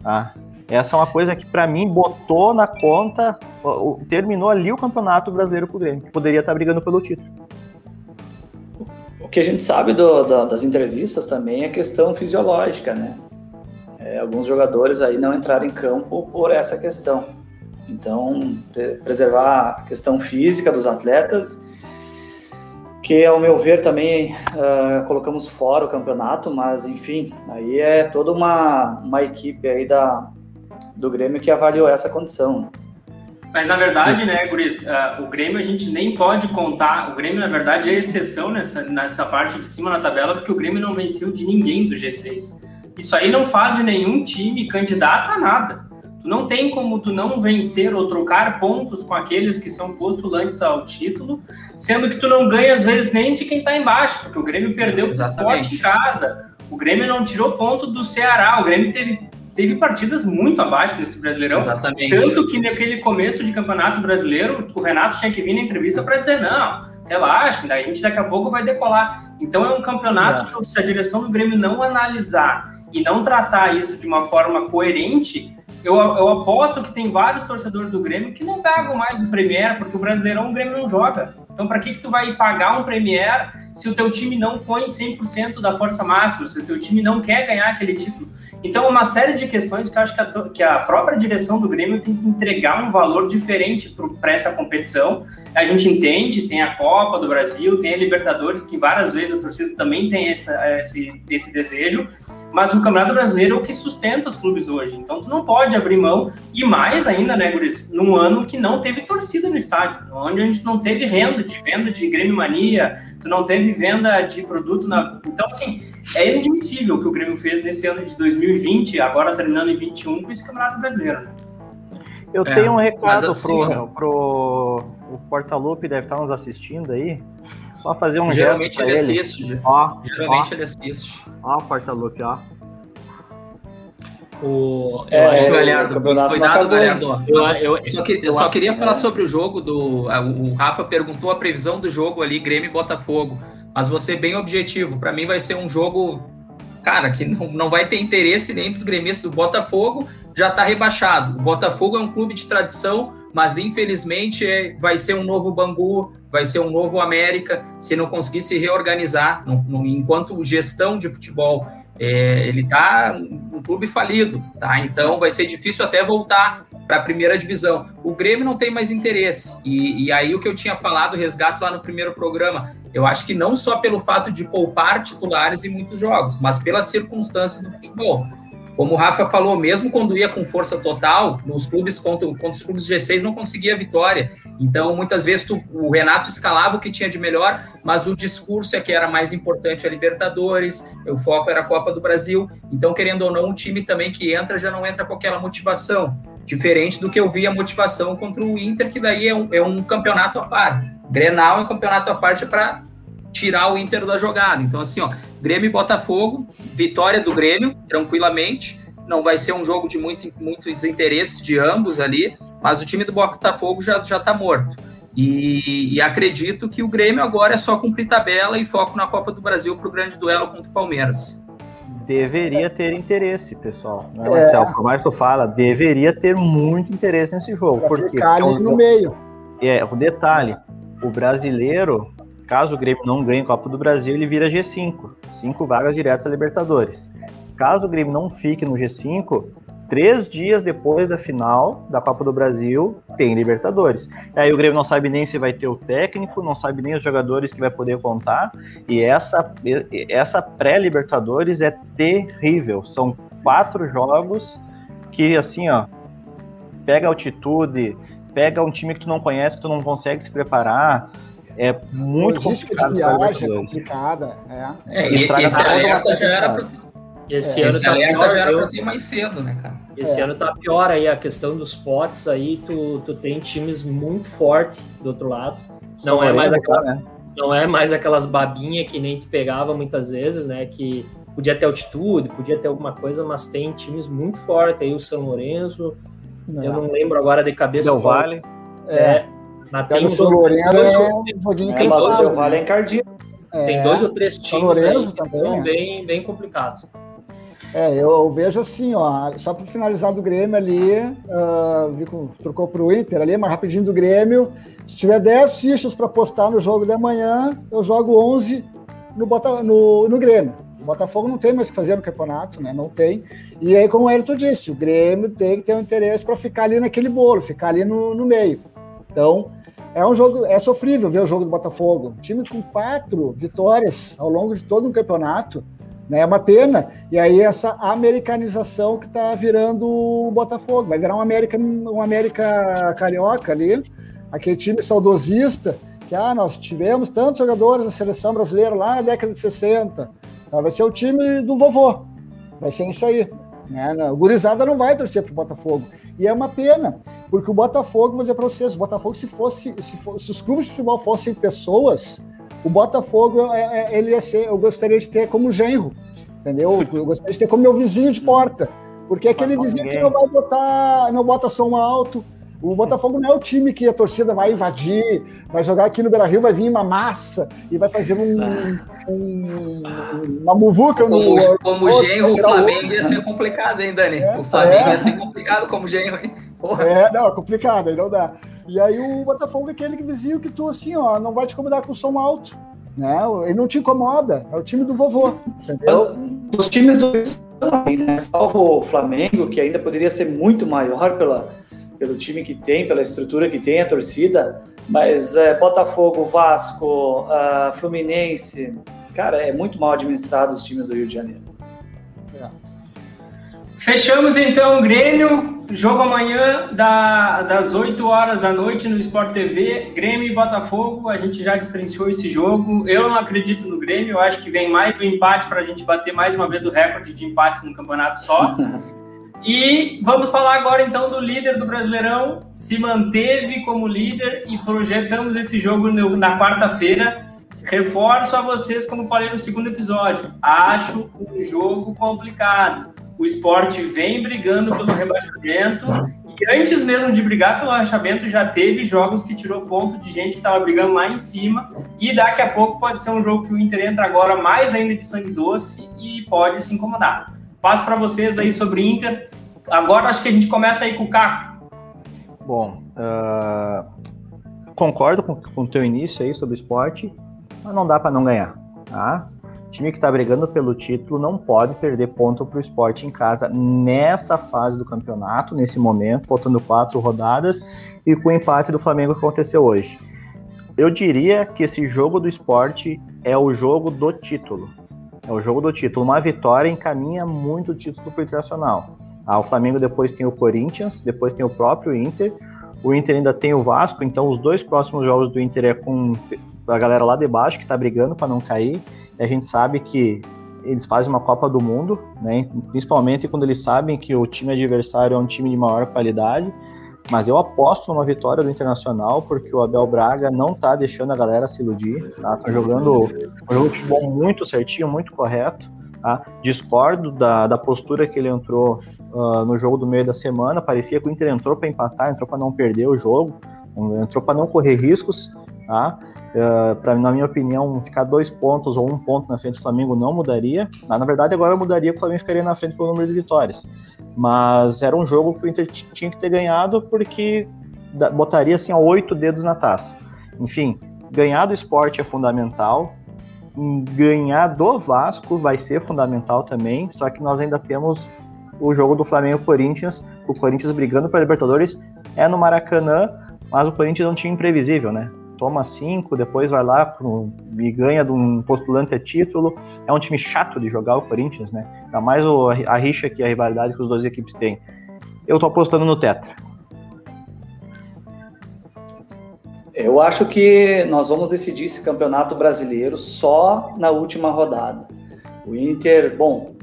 Ah, essa é uma coisa que para mim botou na conta, terminou ali o Campeonato Brasileiro pro Grêmio, que poderia estar brigando pelo título. o que a gente sabe do, do, das entrevistas também é questão fisiológica, né? É, alguns jogadores aí não entraram em campo por essa questão. Então, pre preservar a questão física dos atletas, que ao meu ver também uh, colocamos fora o campeonato, mas enfim, aí é toda uma, uma equipe aí da, do Grêmio que avaliou essa condição. Mas na verdade, né, Guris, uh, o Grêmio a gente nem pode contar. O Grêmio, na verdade, é exceção nessa, nessa parte de cima na tabela, porque o Grêmio não venceu de ninguém do G6. Isso aí não faz de nenhum time candidato a nada. Não tem como tu não vencer ou trocar pontos com aqueles que são postulantes ao título, sendo que tu não ganha às vezes nem de quem está embaixo, porque o Grêmio perdeu o esporte em casa. O Grêmio não tirou ponto do Ceará. O Grêmio teve teve partidas muito abaixo desse Brasileirão. Exatamente. Tanto que naquele começo de Campeonato Brasileiro, o Renato tinha que vir na entrevista para dizer: não, relaxa, a gente daqui a pouco vai decolar. Então é um campeonato é. que se a direção do Grêmio não analisar e não tratar isso de uma forma coerente, eu, eu aposto que tem vários torcedores do Grêmio que não pagam mais o Premier, porque o Brasileirão o Grêmio não joga. Então, para que, que tu vai pagar um Premier se o teu time não põe 100% da força máxima, se o teu time não quer ganhar aquele título? Então, uma série de questões que eu acho que a, que a própria direção do Grêmio tem que entregar um valor diferente para essa competição. A gente entende, tem a Copa do Brasil, tem a Libertadores, que várias vezes a torcida também tem essa, esse, esse desejo, mas o Campeonato Brasileiro é o que sustenta os clubes hoje. Então, tu não pode abrir mão, e mais ainda, né, Guris, num ano que não teve torcida no estádio, onde a gente não teve renda de venda de Grêmio Mania, tu não teve venda de produto na. Então, assim, é inadmissível o que o Grêmio fez nesse ano de 2020, agora terminando em 21 com esse Campeonato Brasileiro. Né? Eu é, tenho um recado assim, pro, pro o Portalupe deve estar nos assistindo aí. Só fazer um Geralmente gesto ele, ele assiste. Ó, Geralmente ó, ele assiste. Ó, o Portalupe, ó. O, eu é, acho, Galhardo, cuidado, Galhardo. Eu, eu, eu, só, que, eu só queria falar sobre o jogo do. O Rafa perguntou a previsão do jogo ali, Grêmio e Botafogo. Mas você bem objetivo. Para mim vai ser um jogo, cara, que não, não vai ter interesse nem dos gremistas. O Botafogo já está rebaixado. O Botafogo é um clube de tradição, mas infelizmente é, vai ser um novo Bangu, vai ser um novo América, se não conseguir se reorganizar. Não, não, enquanto gestão de futebol é, ele está um clube falido, tá? Então vai ser difícil até voltar para a primeira divisão. O Grêmio não tem mais interesse. E, e, aí o que eu tinha falado, resgato lá no primeiro programa, eu acho que não só pelo fato de poupar titulares em muitos jogos, mas pelas circunstâncias do futebol. Como o Rafa falou, mesmo quando ia com força total, nos clubes contra, contra os clubes G6 não conseguia vitória. Então, muitas vezes tu, o Renato escalava o que tinha de melhor, mas o discurso é que era mais importante a Libertadores, o foco era a Copa do Brasil. Então, querendo ou não, um time também que entra já não entra com aquela motivação. Diferente do que eu vi a motivação contra o Inter, que daí é um, é um campeonato a par. Grenal é um campeonato à parte para tirar o Inter da jogada. Então, assim, ó, Grêmio e Botafogo, vitória do Grêmio, tranquilamente. Não vai ser um jogo de muito, muito desinteresse de ambos ali, mas o time do Botafogo já, já tá morto. E, e, acredito que o Grêmio agora é só cumprir tabela e foco na Copa do Brasil para o grande duelo contra o Palmeiras. Deveria ter interesse, pessoal. Não, é. Por mais que tu fala, deveria ter muito interesse nesse jogo. Pra porque ficar ali no meio. É, o detalhe, o brasileiro Caso o Grêmio não ganhe a Copa do Brasil, ele vira G5. Cinco vagas diretas a Libertadores. Caso o Grêmio não fique no G5, três dias depois da final da Copa do Brasil, tem Libertadores. Aí o Grêmio não sabe nem se vai ter o técnico, não sabe nem os jogadores que vai poder contar. E essa, essa pré-Libertadores é terrível. São quatro jogos que, assim, ó, pega altitude, pega um time que tu não conhece, que tu não consegue se preparar. É muito complicado. De viagem é complicada. É. é e esse, esse alerta já era para esse, é, ano esse tá pior, já era para ter mais cedo, né, cara? Esse é. ano tá pior aí, a questão dos potes aí, tu, tu tem times muito fortes do outro lado. Não é, mais aquela, né? não é mais aquelas babinhas que nem tu pegava muitas vezes, né? Que podia ter altitude, podia ter alguma coisa, mas tem times muito fortes aí, o São Lourenço, não. eu não lembro agora de cabeça. Del Vale. É, mas tem um Lourenço é um joguinho é, mas o Vale é encardido. Tem dois ou três times que são bem, bem complicados. É, eu vejo assim, ó, só para finalizar do Grêmio ali, uh, vi com, trocou para o Inter ali, mas rapidinho do Grêmio. Se tiver 10 fichas para postar no jogo de amanhã, eu jogo 11 no, Bota, no, no Grêmio. O Botafogo não tem mais o que fazer no campeonato, né? Não tem. E aí, como o Elton disse, o Grêmio tem que ter um interesse para ficar ali naquele bolo, ficar ali no, no meio. Então, é um jogo, é sofrível ver o jogo do Botafogo. Um time com quatro vitórias ao longo de todo um campeonato, né? É uma pena. E aí essa americanização que está virando o Botafogo, vai virar um América, um América carioca ali, aquele time saudosista que ah, nós tivemos tantos jogadores na seleção brasileira lá na década de 60. Então vai ser o time do vovô. Vai ser isso aí. Né? O gurizada não vai torcer para o Botafogo. E é uma pena, porque o Botafogo, vou dizer para vocês, o Botafogo, se fosse, se, fosse, se os clubes de futebol fossem pessoas, o Botafogo, é, é, ele ia ser, eu gostaria de ter como genro, entendeu? Eu gostaria de ter como meu vizinho de porta, porque é aquele vizinho que não vai botar, não bota som alto, o Botafogo não é o time que a torcida vai invadir, vai jogar aqui no Beira-Rio, vai vir uma massa e vai fazer um, um uma muvuca como, no... Como genro, o Flamengo ia ser complicado, hein, Dani? É, o Flamengo é. ia ser complicado como genro, hein? Porra. É, não, é complicado, aí não dá. E aí o Botafogo é aquele vizinho que tu, assim, ó, não vai te incomodar com o som alto, né? Ele não te incomoda, é o time do vovô, entendeu? Os times do né? salvo o Flamengo, que ainda poderia ser muito maior pela pelo time que tem, pela estrutura que tem, a torcida, mas é, Botafogo, Vasco, uh, Fluminense, cara, é muito mal administrado os times do Rio de Janeiro. Fechamos então o Grêmio, jogo amanhã da, das 8 horas da noite no Sport TV, Grêmio e Botafogo, a gente já destrinchou esse jogo, eu não acredito no Grêmio, eu acho que vem mais um empate para a gente bater mais uma vez o recorde de empates no campeonato só. (laughs) E vamos falar agora então do líder do Brasileirão, se manteve como líder e projetamos esse jogo na quarta-feira. Reforço a vocês, como falei no segundo episódio, acho um jogo complicado. O esporte vem brigando pelo rebaixamento e antes mesmo de brigar pelo rebaixamento já teve jogos que tirou ponto de gente que estava brigando lá em cima e daqui a pouco pode ser um jogo que o Inter entra agora mais ainda de sangue doce e pode se incomodar. Passo para vocês aí sobre Inter. Agora acho que a gente começa aí com o Caco. Bom, uh, concordo com o teu início aí sobre esporte, mas não dá para não ganhar, tá? Time que está brigando pelo título não pode perder ponto para o esporte em casa nessa fase do campeonato, nesse momento, faltando quatro rodadas e com o empate do Flamengo que aconteceu hoje. Eu diria que esse jogo do esporte é o jogo do título. É o jogo do título. Uma vitória encaminha muito o título para o Internacional. Ah, o Flamengo depois tem o Corinthians, depois tem o próprio Inter. O Inter ainda tem o Vasco, então os dois próximos jogos do Inter é com a galera lá de baixo que está brigando para não cair. A gente sabe que eles fazem uma Copa do Mundo, né? principalmente quando eles sabem que o time adversário é um time de maior qualidade. Mas eu aposto numa vitória do Internacional, porque o Abel Braga não tá deixando a galera se iludir, tá? Tá jogando um jogo de futebol muito certinho, muito correto. Tá? Discordo da, da postura que ele entrou uh, no jogo do meio da semana. Parecia que o Inter entrou para empatar, entrou para não perder o jogo, entrou para não correr riscos. Tá? Uh, pra, na minha opinião, ficar dois pontos ou um ponto na frente do Flamengo não mudaria. Na verdade, agora mudaria que o Flamengo ficaria na frente pelo número de vitórias. Mas era um jogo que o Inter tinha que ter ganhado porque botaria assim oito dedos na taça. Enfim, ganhar do esporte é fundamental. Ganhar do Vasco vai ser fundamental também. Só que nós ainda temos o jogo do Flamengo Corinthians, o Corinthians brigando para Libertadores é no Maracanã, mas o Corinthians é um time imprevisível, né? Toma cinco, depois vai lá pro, e ganha de um postulante a título. É um time chato de jogar o Corinthians, né? Ainda mais o, a rixa que a rivalidade que os dois equipes têm. Eu tô apostando no Tetra. Eu acho que nós vamos decidir esse campeonato brasileiro só na última rodada. O Inter, bom,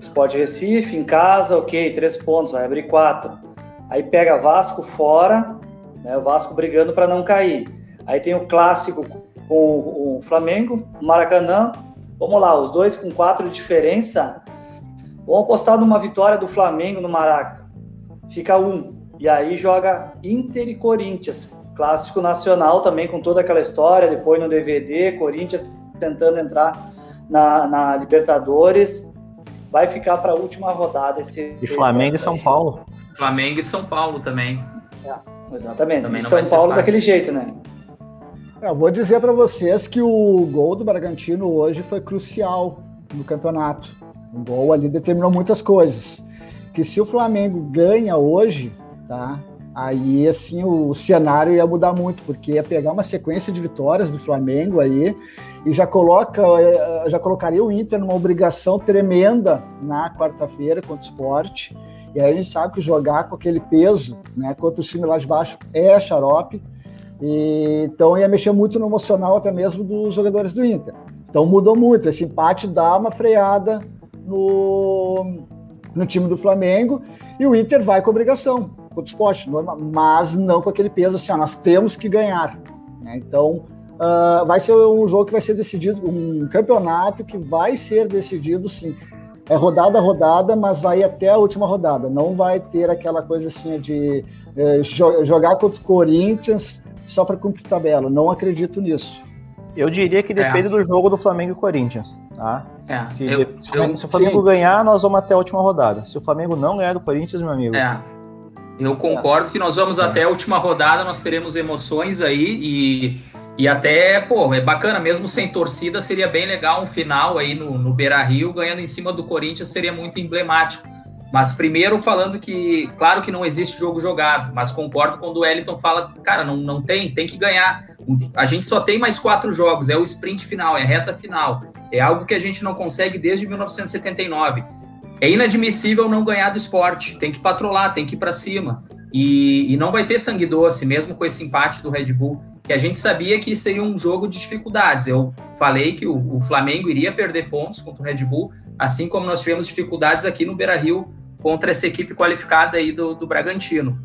Sport Recife em casa, ok, três pontos, vai abrir quatro. Aí pega Vasco fora, né, o Vasco brigando para não cair. Aí tem o clássico com o Flamengo, o Maracanã. Vamos lá, os dois com quatro de diferença. Vamos apostar numa vitória do Flamengo no Maraca. Fica um. E aí joga Inter e Corinthians. Clássico nacional também com toda aquela história. Depois no DVD, Corinthians tentando entrar na, na Libertadores. Vai ficar para a última rodada esse. E Flamengo e São Paulo. Flamengo e São Paulo também. É, exatamente. Também e São Paulo daquele jeito, né? Eu vou dizer para vocês que o gol do Bragantino hoje foi crucial no campeonato. O gol ali determinou muitas coisas. Que se o Flamengo ganha hoje, tá? Aí assim o cenário ia mudar muito, porque ia pegar uma sequência de vitórias do Flamengo aí e já coloca, eh, já colocaria o Inter numa obrigação tremenda na quarta-feira contra o Sport. E aí a gente sabe que jogar com aquele peso, né, contra o time lá de baixo é xarope. E, então ia mexer muito no emocional até mesmo dos jogadores do Inter. Então mudou muito. Esse empate dá uma freada no, no time do Flamengo e o Inter vai com obrigação contra o esporte, mas não com aquele peso assim, ó, nós temos que ganhar. Né? Então uh, vai ser um jogo que vai ser decidido, um campeonato que vai ser decidido sim. É rodada a rodada, mas vai até a última rodada. Não vai ter aquela coisa assim de eh, jogar contra o Corinthians só para cumprir tabela. Não acredito nisso. Eu diria que depende é. do jogo do Flamengo e Corinthians, tá? É, se, eu, de, se, eu, se, o Flamengo sim. ganhar, nós vamos até a última rodada. Se o Flamengo não ganhar do Corinthians, meu amigo. É. Eu concordo que nós vamos é. até a última rodada, nós teremos emoções aí e, e até, pô, é bacana, mesmo sem torcida, seria bem legal um final aí no, no Beira Rio, ganhando em cima do Corinthians seria muito emblemático. Mas primeiro falando que, claro que não existe jogo jogado, mas concordo quando o Wellington fala, cara, não, não tem, tem que ganhar. A gente só tem mais quatro jogos, é o sprint final, é a reta final. É algo que a gente não consegue desde 1979. É inadmissível não ganhar do esporte, tem que patrolar, tem que ir para cima. E, e, não vai ter sangue doce, mesmo com esse empate do Red Bull, que a gente sabia que seria um jogo de dificuldades. Eu falei que o, o Flamengo iria perder pontos contra o Red Bull, assim como nós tivemos dificuldades aqui no Beira Rio contra essa equipe qualificada aí do, do Bragantino.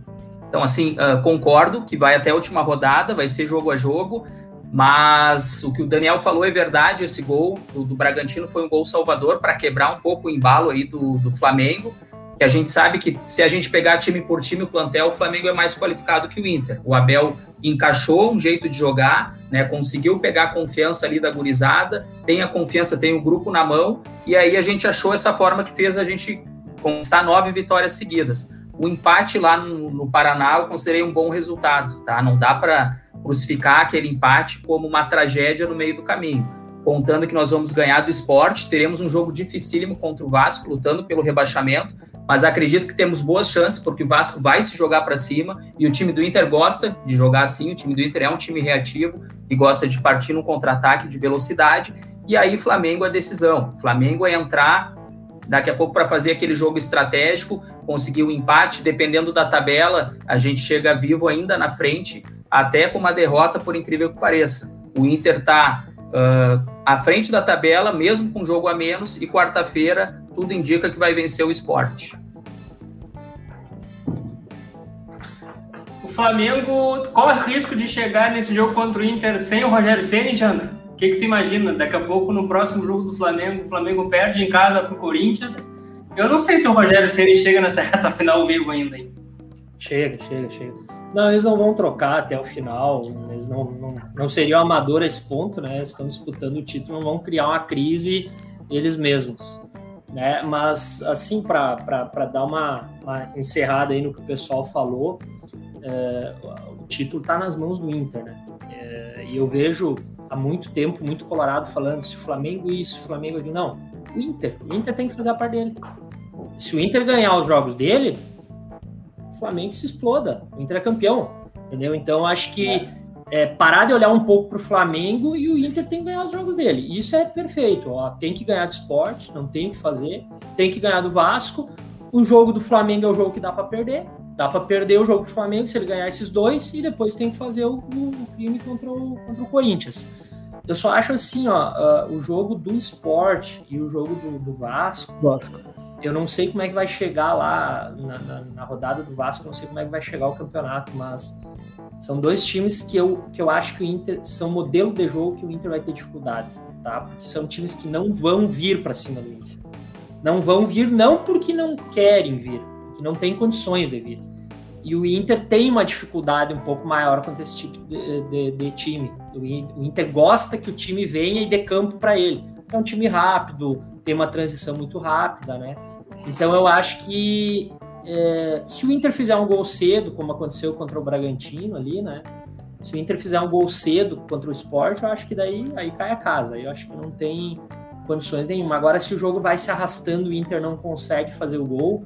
Então, assim, uh, concordo que vai até a última rodada, vai ser jogo a jogo, mas o que o Daniel falou é verdade, esse gol do, do Bragantino foi um gol salvador para quebrar um pouco o embalo aí do, do Flamengo, que a gente sabe que se a gente pegar time por time, o plantel, o Flamengo é mais qualificado que o Inter. O Abel encaixou um jeito de jogar, né, conseguiu pegar a confiança ali da gurizada, tem a confiança, tem o grupo na mão, e aí a gente achou essa forma que fez a gente conquistar nove vitórias seguidas. O empate lá no, no Paraná eu considerei um bom resultado, tá? Não dá para crucificar aquele empate como uma tragédia no meio do caminho. Contando que nós vamos ganhar do esporte, teremos um jogo dificílimo contra o Vasco, lutando pelo rebaixamento, mas acredito que temos boas chances, porque o Vasco vai se jogar para cima e o time do Inter gosta de jogar assim. O time do Inter é um time reativo e gosta de partir no contra-ataque de velocidade. E aí, Flamengo é decisão. Flamengo é entrar daqui a pouco para fazer aquele jogo estratégico, conseguir o um empate, dependendo da tabela, a gente chega vivo ainda na frente, até com uma derrota, por incrível que pareça. O Inter está uh, à frente da tabela, mesmo com jogo a menos, e quarta-feira tudo indica que vai vencer o esporte. O Flamengo corre risco de chegar nesse jogo contra o Inter sem o Rogério Ceni, Jandro? Que, que tu imagina? Daqui a pouco, no próximo jogo do Flamengo, o Flamengo perde em casa pro Corinthians. Eu não sei se o Rogério Ceni chega nessa (laughs) reta final vivo ainda. Hein? Chega, chega, chega. Não, eles não vão trocar até o final. Eles não, não, não seriam amador a esse ponto, né? Estão disputando o título, não vão criar uma crise eles mesmos. Né? Mas, assim, para dar uma, uma, encerrada aí no que o pessoal falou, é, o título está nas mãos do Inter, né? É, e eu vejo há muito tempo, muito colorado, falando se o Flamengo isso, o Flamengo não. O Inter, o Inter tem que fazer a parte dele. Se o Inter ganhar os jogos dele, o Flamengo se exploda. O Inter é campeão, entendeu? Então acho que é, parar de olhar um pouco para o Flamengo e o Inter tem que ganhar os jogos dele. Isso é perfeito. Ó, tem que ganhar de esporte, não tem o que fazer. Tem que ganhar do Vasco. O jogo do Flamengo é o jogo que dá para perder. Dá para perder o jogo do Flamengo se ele ganhar esses dois e depois tem que fazer o, o crime contra o, contra o Corinthians. Eu só acho assim, ó, uh, o jogo do esporte e o jogo do, do Vasco, Vasco. Eu não sei como é que vai chegar lá na, na, na, rodada do Vasco, não sei como é que vai chegar o campeonato, mas são dois times que eu, que eu acho que o Inter são modelo de jogo que o Inter vai ter dificuldade, tá? Porque são times que não vão vir para cima do Inter. Não vão vir não porque não querem vir, que não tem condições de vir. E o Inter tem uma dificuldade um pouco maior contra esse tipo de, de, de time. O Inter gosta que o time venha e dê campo para ele. É um time rápido, tem uma transição muito rápida, né? Então eu acho que é, se o Inter fizer um gol cedo, como aconteceu contra o Bragantino ali, né? Se o Inter fizer um gol cedo contra o Sport, eu acho que daí aí cai a casa. Eu acho que não tem condições nenhuma. Agora, se o jogo vai se arrastando o Inter não consegue fazer o gol,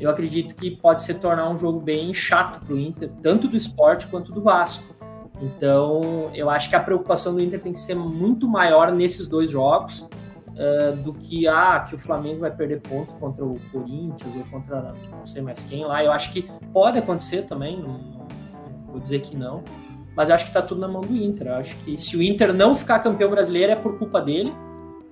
eu acredito que pode se tornar um jogo bem chato para o Inter, tanto do esporte quanto do Vasco. Então, eu acho que a preocupação do Inter tem que ser muito maior nesses dois jogos uh, do que ah, que o Flamengo vai perder ponto contra o Corinthians ou contra não sei mais quem lá. Eu acho que pode acontecer também, não, vou dizer que não, mas eu acho que está tudo na mão do Inter. Eu acho que se o Inter não ficar campeão brasileiro é por culpa dele,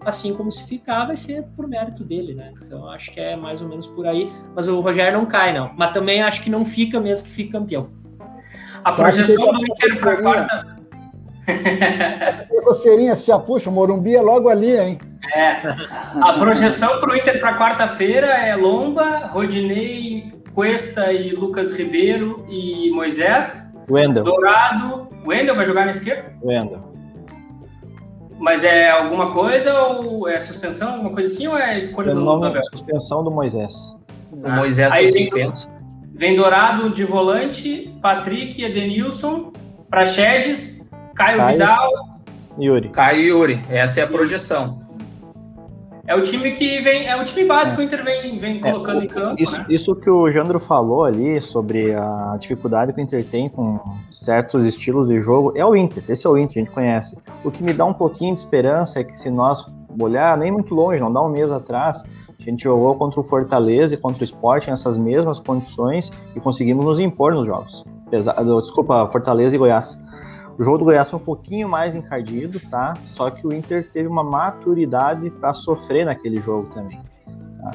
assim como se ficar vai ser por mérito dele, né? Então acho que é mais ou menos por aí. Mas o Rogério não cai, não. Mas também acho que não fica mesmo que fique campeão. A projeção do Inter para quarta. (laughs) Coceirinha se puxa, o Morumbi é logo ali, hein? É. A projeção para o Inter para quarta-feira é Lomba, Rodinei, Cuesta e Lucas Ribeiro e Moisés. Wendel. Dourado. Wendel vai jogar na esquerda? Wendel. Mas é alguma coisa ou é suspensão, alguma coisa assim, ou é escolha do, do Abel? Suspensão do Moisés. O Moisés é suspenso. Vem Dourado de volante, Patrick, Edenilson, Praxedes, Caio, Caio Vidal. Yuri. Caio e Yuri. Essa é a projeção. É o time que vem, é o time básico é. que o Inter vem, vem é, colocando é, em campo. Isso, né? isso que o Jandro falou ali sobre a dificuldade que o Inter tem com certos estilos de jogo é o Inter. Esse é o Inter, a gente conhece. O que me dá um pouquinho de esperança é que se nós olhar nem muito longe, não dá um mês atrás, a gente jogou contra o Fortaleza e contra o Sport nessas mesmas condições e conseguimos nos impor nos jogos. Desculpa, Fortaleza e Goiás. O jogo do Goiás foi um pouquinho mais encardido, tá? Só que o Inter teve uma maturidade para sofrer naquele jogo também. Tá?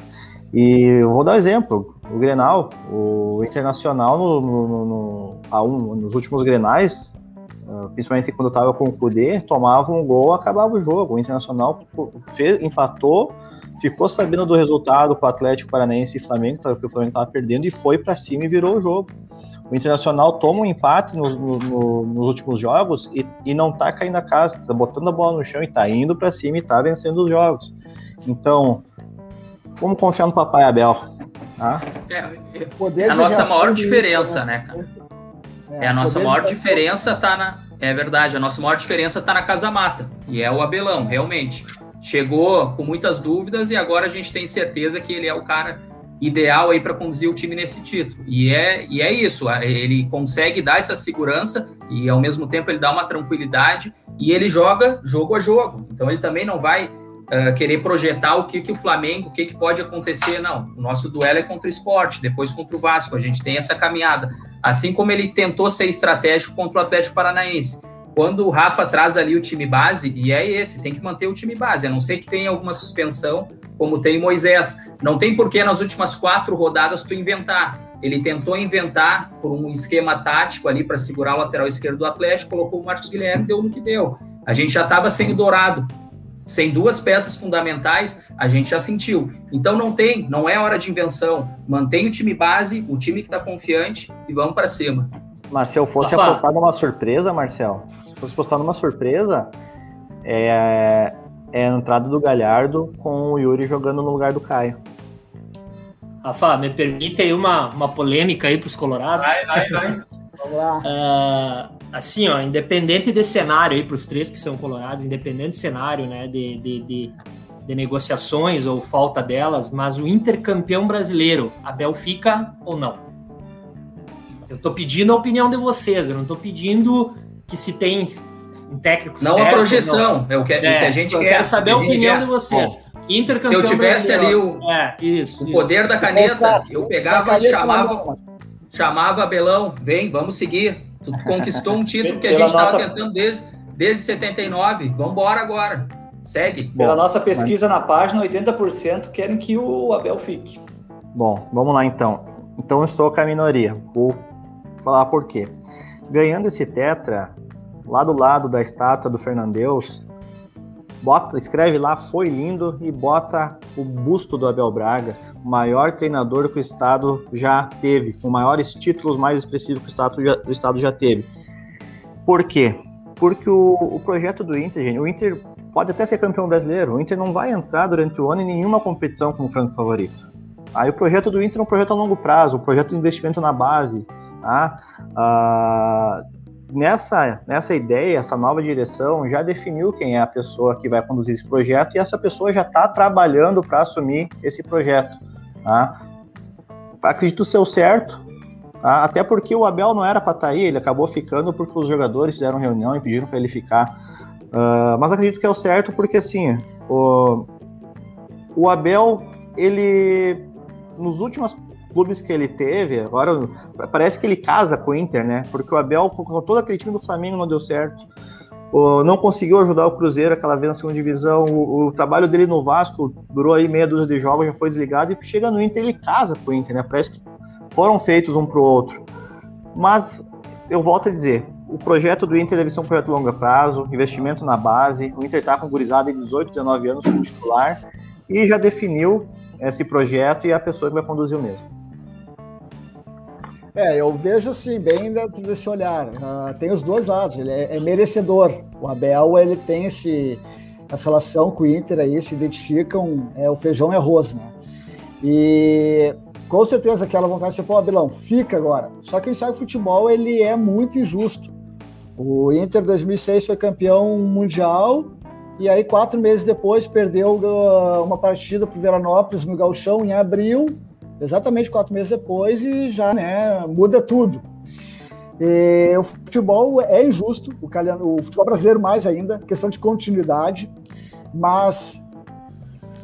E eu vou dar um exemplo. O Grenal, o Internacional no, no, no, um, nos últimos Grenais, ah, principalmente quando estava com o Kudê, tomava um gol, acabava o jogo. O Internacional fez, empatou, ficou sabendo do resultado com o Atlético Paranaense e Flamengo, porque o Flamengo estava perdendo, e foi para cima e virou o jogo. O Internacional toma um empate nos, no, no, nos últimos jogos e, e não tá caindo a casa, tá botando a bola no chão e tá indo para cima e tá vencendo os jogos. Então, vamos confiar no Papai Abel. Tá? É, é a nossa maior diferença, né, cara? É, é a nossa maior diferença tá na. É verdade, a nossa maior diferença tá na Casa Mata. E é o Abelão, realmente. Chegou com muitas dúvidas e agora a gente tem certeza que ele é o cara ideal aí para conduzir o time nesse título. E é, e é isso, ele consegue dar essa segurança e ao mesmo tempo ele dá uma tranquilidade e ele joga jogo a jogo. Então ele também não vai uh, querer projetar o que, que o Flamengo, o que, que pode acontecer, não. O nosso duelo é contra o esporte, depois contra o Vasco, a gente tem essa caminhada. Assim como ele tentou ser estratégico contra o Atlético Paranaense. Quando o Rafa traz ali o time base, e é esse, tem que manter o time base, a não ser que tenha alguma suspensão como tem Moisés. Não tem porquê nas últimas quatro rodadas tu inventar. Ele tentou inventar por um esquema tático ali para segurar o lateral esquerdo do Atlético, colocou o Marcos Guilherme, deu no que deu. A gente já estava sem dourado. Sem duas peças fundamentais, a gente já sentiu. Então não tem, não é hora de invenção. Mantém o time base, o time que está confiante e vamos para cima. Mas se eu fosse apostar numa surpresa, Marcel, se fosse apostar numa surpresa, é, é a entrada do Galhardo com o Yuri jogando no lugar do Caio. Rafa, me permite aí uma, uma polêmica aí para os colorados? Vai, vai, vai. Vamos lá. Uh, (laughs) assim, ó, independente de cenário aí para os três que são colorados, independente de cenário, né, de, de, de, de, negociações ou falta delas, mas o intercampeão brasileiro, Abel fica ou não? Eu estou pedindo a opinião de vocês, eu não estou pedindo que se tem um técnico Não certo, a projeção, não. é o que, é, o que a gente eu quer. quero saber a opinião de vocês. Se eu tivesse ali o, é, isso, o isso. poder da caneta, eu pegava e chamava, chamava Belão, vem, vamos seguir. Tu conquistou um (laughs) título que a gente estava nossa... tentando desde, desde 79. Vamos embora agora. Segue. Pela Bom, nossa pesquisa mas... na página, 80% querem que o Abel fique. Bom, vamos lá então. Então eu estou com a minoria. Vou falar por quê. Ganhando esse Tetra, lá do lado da estátua do Fernandeus, bota, escreve lá, foi lindo, e bota o busto do Abel Braga, o maior treinador que o Estado já teve, com maiores títulos mais expressivos que o Estado já, o Estado já teve. Por quê? Porque o, o projeto do Inter, gente, o Inter pode até ser campeão brasileiro, o Inter não vai entrar durante o ano em nenhuma competição como franco favorito. Aí o projeto do Inter é um projeto a longo prazo, um projeto de investimento na base, tá? Ah, nessa, nessa ideia, essa nova direção já definiu quem é a pessoa que vai conduzir esse projeto e essa pessoa já está trabalhando para assumir esse projeto. Tá? Acredito ser o certo, tá? até porque o Abel não era para estar tá aí, ele acabou ficando porque os jogadores fizeram reunião e pediram para ele ficar. Uh, mas acredito que é o certo porque assim, o, o Abel, ele nos últimos clubes que ele teve, agora parece que ele casa com o Inter, né? Porque o Abel, com todo aquele time do Flamengo, não deu certo. O, não conseguiu ajudar o Cruzeiro aquela vez na segunda divisão. O, o, trabalho dele no Vasco durou aí meia dúzia de jogos, já foi desligado. E chega no Inter, ele casa com o Inter, né? Parece que foram feitos um pro outro. Mas eu volto a dizer: o projeto do Inter deve ser um projeto de longo prazo, investimento na base. O Inter está com gurizada de 18, 19 anos como titular e já definiu esse projeto e é a pessoa que vai conduzir o mesmo. É, eu vejo assim, bem dentro desse olhar. Uh, tem os dois lados, ele é, é, merecedor. O Abel, ele tem esse, essa relação com o Inter aí, se identificam, é, o feijão e arroz, né? E com certeza aquela vontade de ser, pô, Abelão, fica agora. Só que ele sabe que o futebol, ele é muito injusto. O Inter 2006 foi campeão mundial e aí quatro meses depois perdeu uh, uma partida para o Veranópolis no Galchão em abril exatamente quatro meses depois e já né, muda tudo. E o futebol é injusto, o, o futebol brasileiro mais ainda, questão de continuidade, mas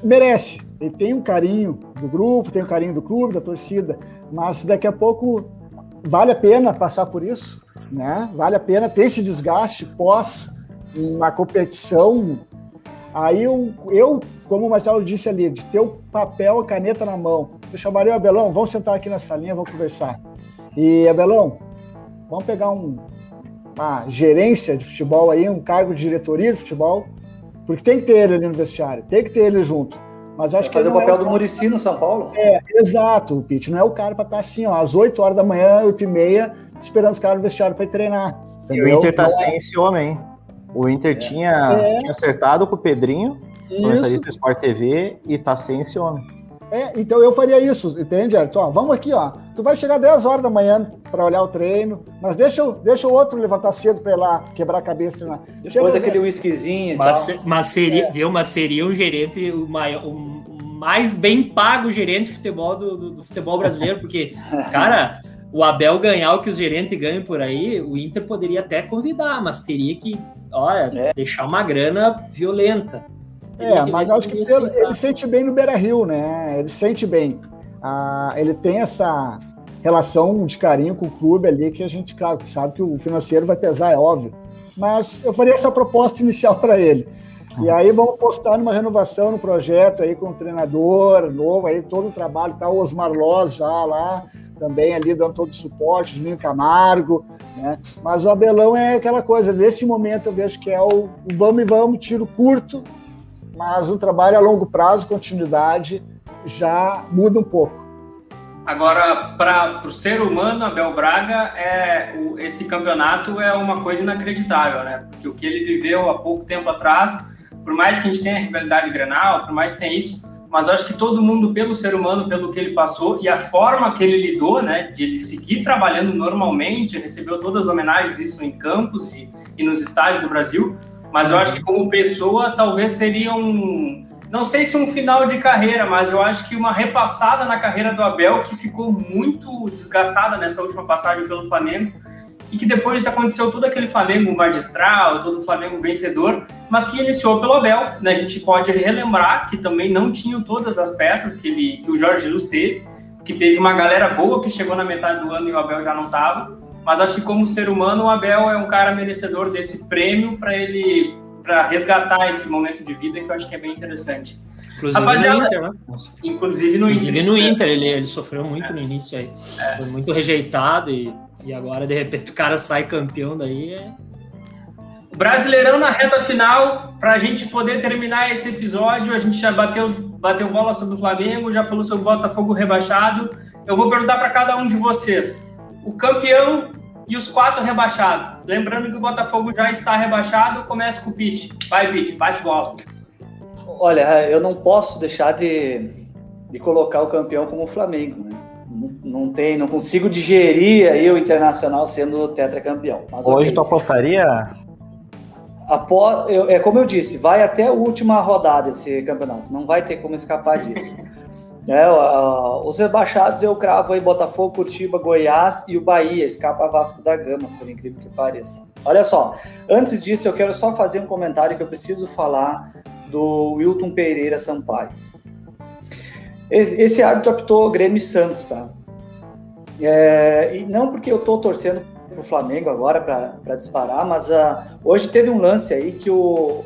merece. Ele tem um carinho do grupo, tem um carinho do clube, da torcida, mas daqui a pouco vale a pena passar por isso, né? Vale a pena ter esse desgaste pós uma competição. Aí eu, eu como o Marcelo disse ali, de ter o papel, a caneta na mão. Eu chamaria o Abelão, vamos sentar aqui na salinha, vamos conversar. E, Abelão, vamos pegar um, uma gerência de futebol aí, um cargo de diretoria de futebol, porque tem que ter ele ali no vestiário, tem que ter ele junto. Mas acho que fazer o papel é o do Murici no São Paulo? É, exato, Pete. Não é o cara para estar assim, ó, às 8 horas da manhã, 8 e meia, esperando os caras no vestiário para ir treinar. Entendeu? E o Inter tá então, sem esse homem. O Inter é. Tinha, é. tinha acertado com o Pedrinho, comentarista Sport TV, e tá sem esse homem. É, então eu faria isso, entende, Ayrton? Ó, vamos aqui, ó. Tu vai chegar 10 horas da manhã para olhar o treino, mas deixa, deixa o outro levantar cedo para ir lá quebrar a cabeça treinar. Depois Chega, aquele whiskyzinho e mas, tal. Mas seria, é. viu, mas seria um gerente o, maior, o mais bem pago gerente de futebol do, do, do futebol brasileiro, porque, (laughs) cara, o Abel ganhar o que os gerentes ganham por aí, o Inter poderia até convidar, mas teria que, olha, é. deixar uma grana violenta. É, mas acho que ele, ele, sente bem no Beira Rio, né? Ele sente bem. Ah, ele tem essa relação de carinho com o clube ali que a gente, claro, sabe que o financeiro vai pesar, é óbvio. Mas eu faria essa proposta inicial (laughs) para ele. E aí vamos postar numa renovação no projeto aí com o treinador novo, aí todo o trabalho, tá o Osmar Loz já lá, também ali dando todo o suporte, Juninho Camargo, né? Mas o Abelão é aquela coisa, nesse momento eu vejo que é o vamos e vamos, tiro curto, mas um trabalho a longo prazo, continuidade, já muda um pouco. Agora, para o ser humano, Abel Braga, é, o, esse campeonato é uma coisa inacreditável, né? Porque o que ele viveu há pouco tempo atrás, por mais que a gente tenha a rivalidade granal, por mais que tenha isso, mas acho que todo mundo, pelo ser humano, pelo que ele passou e a forma que ele lidou, né, de ele seguir trabalhando normalmente, recebeu todas as homenagens, isso em campos e, e nos estádios do Brasil, mas eu acho que como pessoa talvez seria um, não sei se um final de carreira, mas eu acho que uma repassada na carreira do Abel que ficou muito desgastada nessa última passagem pelo Flamengo e que depois aconteceu todo aquele Flamengo magistral, todo o Flamengo vencedor, mas que iniciou pelo Abel. Né? A gente pode relembrar que também não tinham todas as peças que, ele, que o Jorge Jesus teve, que teve uma galera boa que chegou na metade do ano e o Abel já não estava mas acho que como ser humano o Abel é um cara merecedor desse prêmio para ele para resgatar esse momento de vida que eu acho que é bem interessante. Inclusive Rapaziada, no Inter, né? Inclusive no inclusive Inter. no Inter, ele, ele sofreu muito é. no início aí. É. Foi muito rejeitado e, e agora, de repente, o cara sai campeão daí. É... O Brasileirão na reta final, para a gente poder terminar esse episódio, a gente já bateu, bateu bola sobre o Flamengo, já falou sobre o Botafogo rebaixado. Eu vou perguntar para cada um de vocês o campeão e os quatro rebaixados. Lembrando que o Botafogo já está rebaixado, começa com o Pete. Vai, Pete, bate bola. Olha, eu não posso deixar de, de colocar o campeão como o Flamengo, né? Não, não tem, não consigo digerir aí o Internacional sendo tetracampeão. Mas, Hoje okay. tu apostaria? Após, eu, é como eu disse, vai até a última rodada esse campeonato, não vai ter como escapar disso. (laughs) É, uh, os rebaixados eu cravo aí Botafogo, Curitiba, Goiás e o Bahia, escapa Vasco da Gama, por incrível que pareça. Olha só, antes disso eu quero só fazer um comentário que eu preciso falar do Wilton Pereira Sampaio. Esse, árbitro optou Grêmio Santos, tá? É, e não porque eu tô torcendo pro Flamengo agora para disparar, mas uh, hoje teve um lance aí que o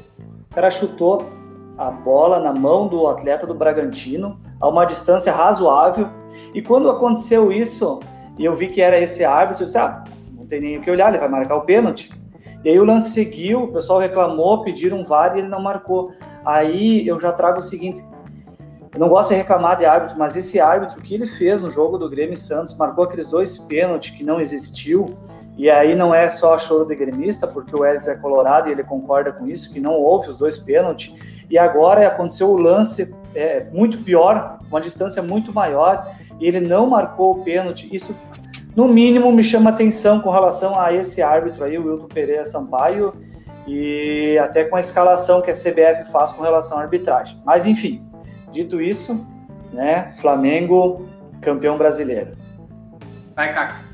cara chutou a bola na mão do atleta do Bragantino a uma distância razoável. E quando aconteceu isso, e eu vi que era esse árbitro, eu disse, ah, não tem nem o que olhar, ele vai marcar o pênalti. E aí o lance seguiu, o pessoal reclamou, pediram um VAR e ele não marcou. Aí eu já trago o seguinte, eu não gosto de reclamar de árbitro, mas esse árbitro que ele fez no jogo do Grêmio Santos marcou aqueles dois pênaltis que não existiu. E aí não é só choro de gremista, porque o Elton é colorado e ele concorda com isso, que não houve os dois pênaltis. E agora aconteceu o lance é, muito pior, uma distância muito maior, e ele não marcou o pênalti. Isso, no mínimo, me chama atenção com relação a esse árbitro aí, o Wilton Pereira Sampaio, e até com a escalação que a CBF faz com relação à arbitragem. Mas, enfim, Dito isso, né, Flamengo campeão brasileiro. Vai, Caco.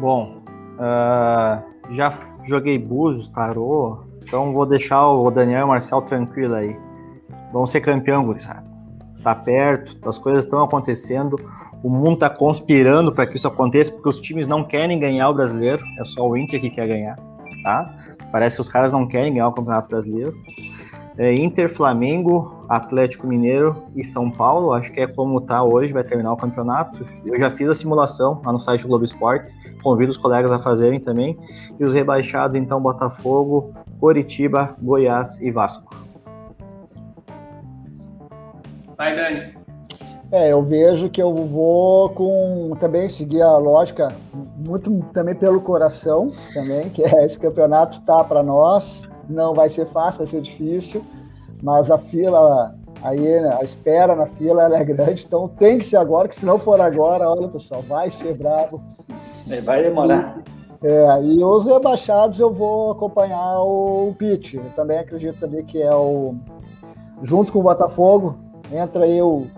Bom, uh, já joguei Búzios, Tarô, então vou deixar o Daniel e o Marcel tranquilo aí. Vamos ser campeão, gurizada. Tá perto, as coisas estão acontecendo, o mundo tá conspirando para que isso aconteça, porque os times não querem ganhar o brasileiro, é só o Inter que quer ganhar, tá? Parece que os caras não querem ganhar o Campeonato Brasileiro é, Inter, Flamengo, Atlético Mineiro e São Paulo. Acho que é como tá hoje, vai terminar o campeonato. Eu já fiz a simulação lá no site do Globo Esporte, convido os colegas a fazerem também. E os rebaixados, então, Botafogo, Coritiba, Goiás e Vasco. Vai, Dani. É, eu vejo que eu vou com também seguir a lógica muito também pelo coração também, que é esse campeonato tá para nós não vai ser fácil, vai ser difícil, mas a fila aí, né, a espera na fila ela é grande, então tem que ser agora, que se não for agora, olha pessoal, vai ser bravo. É, vai demorar. É, e os rebaixados eu vou acompanhar o Pitch. Eu também acredito ali que é o. Junto com o Botafogo, entra aí o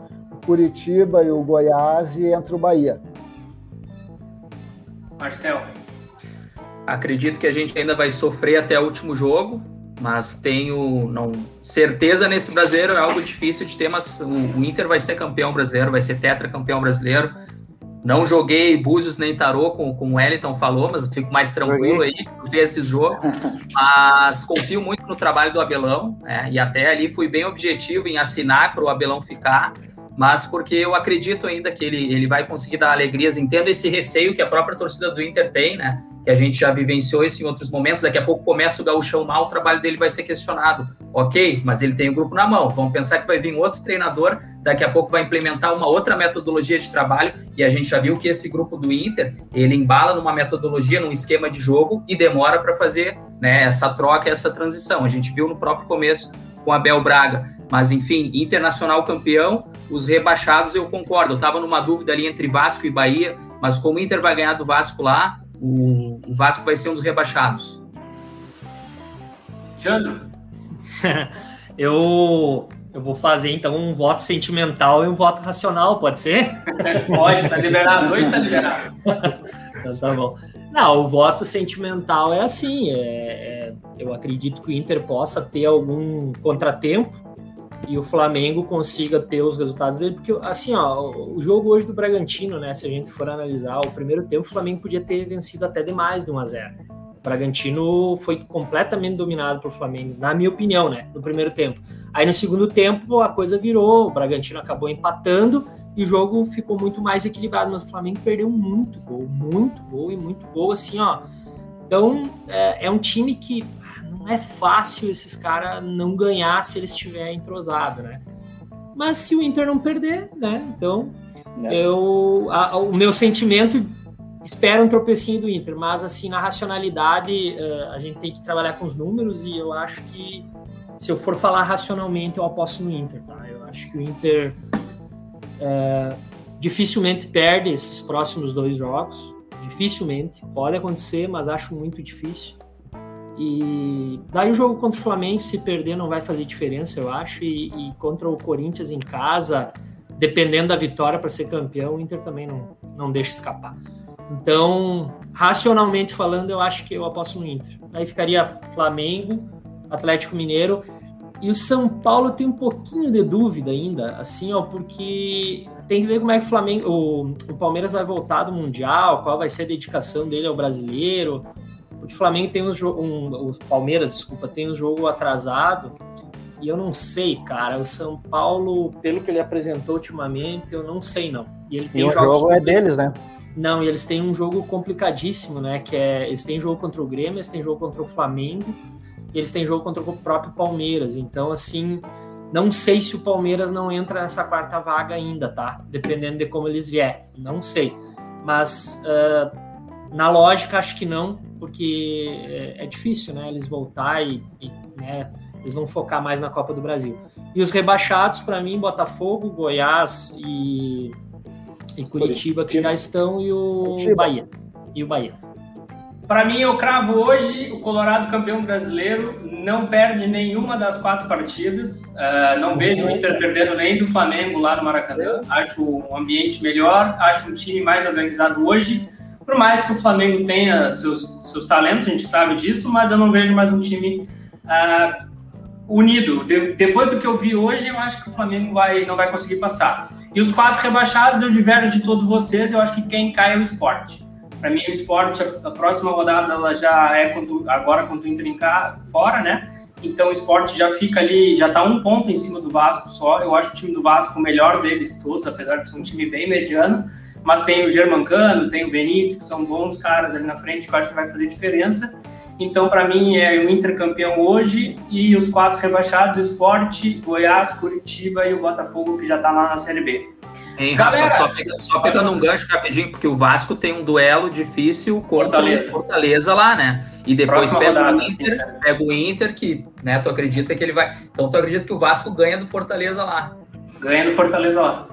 Curitiba e o Goiás e entra o Bahia. Marcel. Acredito que a gente ainda vai sofrer até o último jogo, mas tenho não certeza nesse brasileiro é algo difícil de ter, mas o, o Inter vai ser campeão brasileiro, vai ser tetracampeão brasileiro. Não joguei Búzios nem Tarô, com, com o Wellington falou, mas fico mais tranquilo aí, ver esse jogo. Mas confio muito no trabalho do Abelão, né? e até ali fui bem objetivo em assinar para o Abelão ficar, mas porque eu acredito ainda que ele, ele vai conseguir dar alegrias. Entendo esse receio que a própria torcida do Inter tem, né? que a gente já vivenciou isso em outros momentos. Daqui a pouco começa o gauchão mal, o trabalho dele vai ser questionado. Ok, mas ele tem o grupo na mão. Vamos pensar que vai vir outro treinador, daqui a pouco vai implementar uma outra metodologia de trabalho, e a gente já viu que esse grupo do Inter, ele embala numa metodologia, num esquema de jogo, e demora para fazer né, essa troca, essa transição. A gente viu no próprio começo com Abel Braga. Mas, enfim, internacional campeão, os rebaixados eu concordo. Eu estava numa dúvida ali entre Vasco e Bahia, mas como o Inter vai ganhar do Vasco lá, o, o Vasco vai ser um dos rebaixados. Jandro? (laughs) eu, eu vou fazer então um voto sentimental e um voto racional, pode ser? (laughs) pode, tá liberado, hoje tá liberado. (laughs) então tá bom. Não, o voto sentimental é assim, é, é, eu acredito que o Inter possa ter algum contratempo e o Flamengo consiga ter os resultados dele, porque assim, ó, o jogo hoje do Bragantino, né, se a gente for analisar, o primeiro tempo o Flamengo podia ter vencido até demais de 1 a 0. O Bragantino foi completamente dominado pelo Flamengo, na minha opinião, né, no primeiro tempo. Aí no segundo tempo a coisa virou, o Bragantino acabou empatando e o jogo ficou muito mais equilibrado, mas o Flamengo perdeu muito gol, muito gol e muito gol, assim, ó. Então, é, é um time que não é fácil esses caras não ganhar se eles estiverem entrosados, né? Mas se o Inter não perder, né? Então, é. eu, a, o meu sentimento espera um tropecinho do Inter, mas assim, na racionalidade, uh, a gente tem que trabalhar com os números e eu acho que se eu for falar racionalmente, eu aposto no Inter, tá? Eu acho que o Inter uh, dificilmente perde esses próximos dois jogos. Dificilmente. Pode acontecer, mas acho muito difícil. E daí o jogo contra o Flamengo, se perder, não vai fazer diferença, eu acho. E, e contra o Corinthians em casa, dependendo da vitória para ser campeão, o Inter também não, não deixa escapar. Então, racionalmente falando, eu acho que eu aposto no Inter. Aí ficaria Flamengo, Atlético Mineiro. E o São Paulo tem um pouquinho de dúvida ainda, assim, ó, porque tem que ver como é que o Flamengo, o, o Palmeiras vai voltar do Mundial, qual vai ser a dedicação dele ao brasileiro. Porque o Flamengo tem um jogo, um, o Palmeiras, desculpa, tem um jogo atrasado. E eu não sei, cara. O São Paulo, pelo que ele apresentou ultimamente, eu não sei não. E, ele tem e o jogo é deles, né? Não, e eles têm um jogo complicadíssimo, né? Que é eles têm jogo contra o Grêmio, eles têm jogo contra o Flamengo, eles têm jogo contra o próprio Palmeiras. Então, assim, não sei se o Palmeiras não entra nessa quarta vaga ainda, tá? Dependendo de como eles vier, não sei. Mas uh, na lógica acho que não, porque é, é difícil, né? Eles voltar e, e né, eles vão focar mais na Copa do Brasil. E os rebaixados, para mim, Botafogo, Goiás e, e Curitiba, que já estão, e o Curitiba. Bahia. E o Bahia. Para mim, eu cravo hoje o Colorado campeão brasileiro, não perde nenhuma das quatro partidas. Uh, não vejo o Inter perdendo nem do Flamengo lá no Maracanã. Acho um ambiente melhor, acho um time mais organizado hoje. Por mais que o Flamengo tenha seus, seus talentos, a gente sabe disso, mas eu não vejo mais um time uh, unido. De, depois do que eu vi hoje, eu acho que o Flamengo vai, não vai conseguir passar. E os quatro rebaixados, eu diverjo de todos vocês, eu acho que quem cai é o esporte. Para mim, o esporte, a, próxima rodada, ela já é quando, agora quando o Inter em cá, fora, né? Então o esporte já fica ali, já está um ponto em cima do Vasco só. Eu acho o time do Vasco o melhor deles todos, apesar de ser um time bem mediano. Mas tem o Germancano, tem o Benítez, que são bons caras ali na frente, que eu acho que vai fazer diferença. Então, para mim, é o Inter campeão hoje e os quatro rebaixados: Esporte, Goiás, Curitiba e o Botafogo, que já está lá na Série B. Hein, Galera, Rafa, só, pega, só pegando um gancho rapidinho, porque o Vasco tem um duelo difícil contra Fortaleza, Fortaleza lá, né? E depois pega, rodada, o Inter, assim, pega o Inter, que né, tu acredita que ele vai. Então tu acredita que o Vasco ganha do Fortaleza lá. Ganha do Fortaleza lá.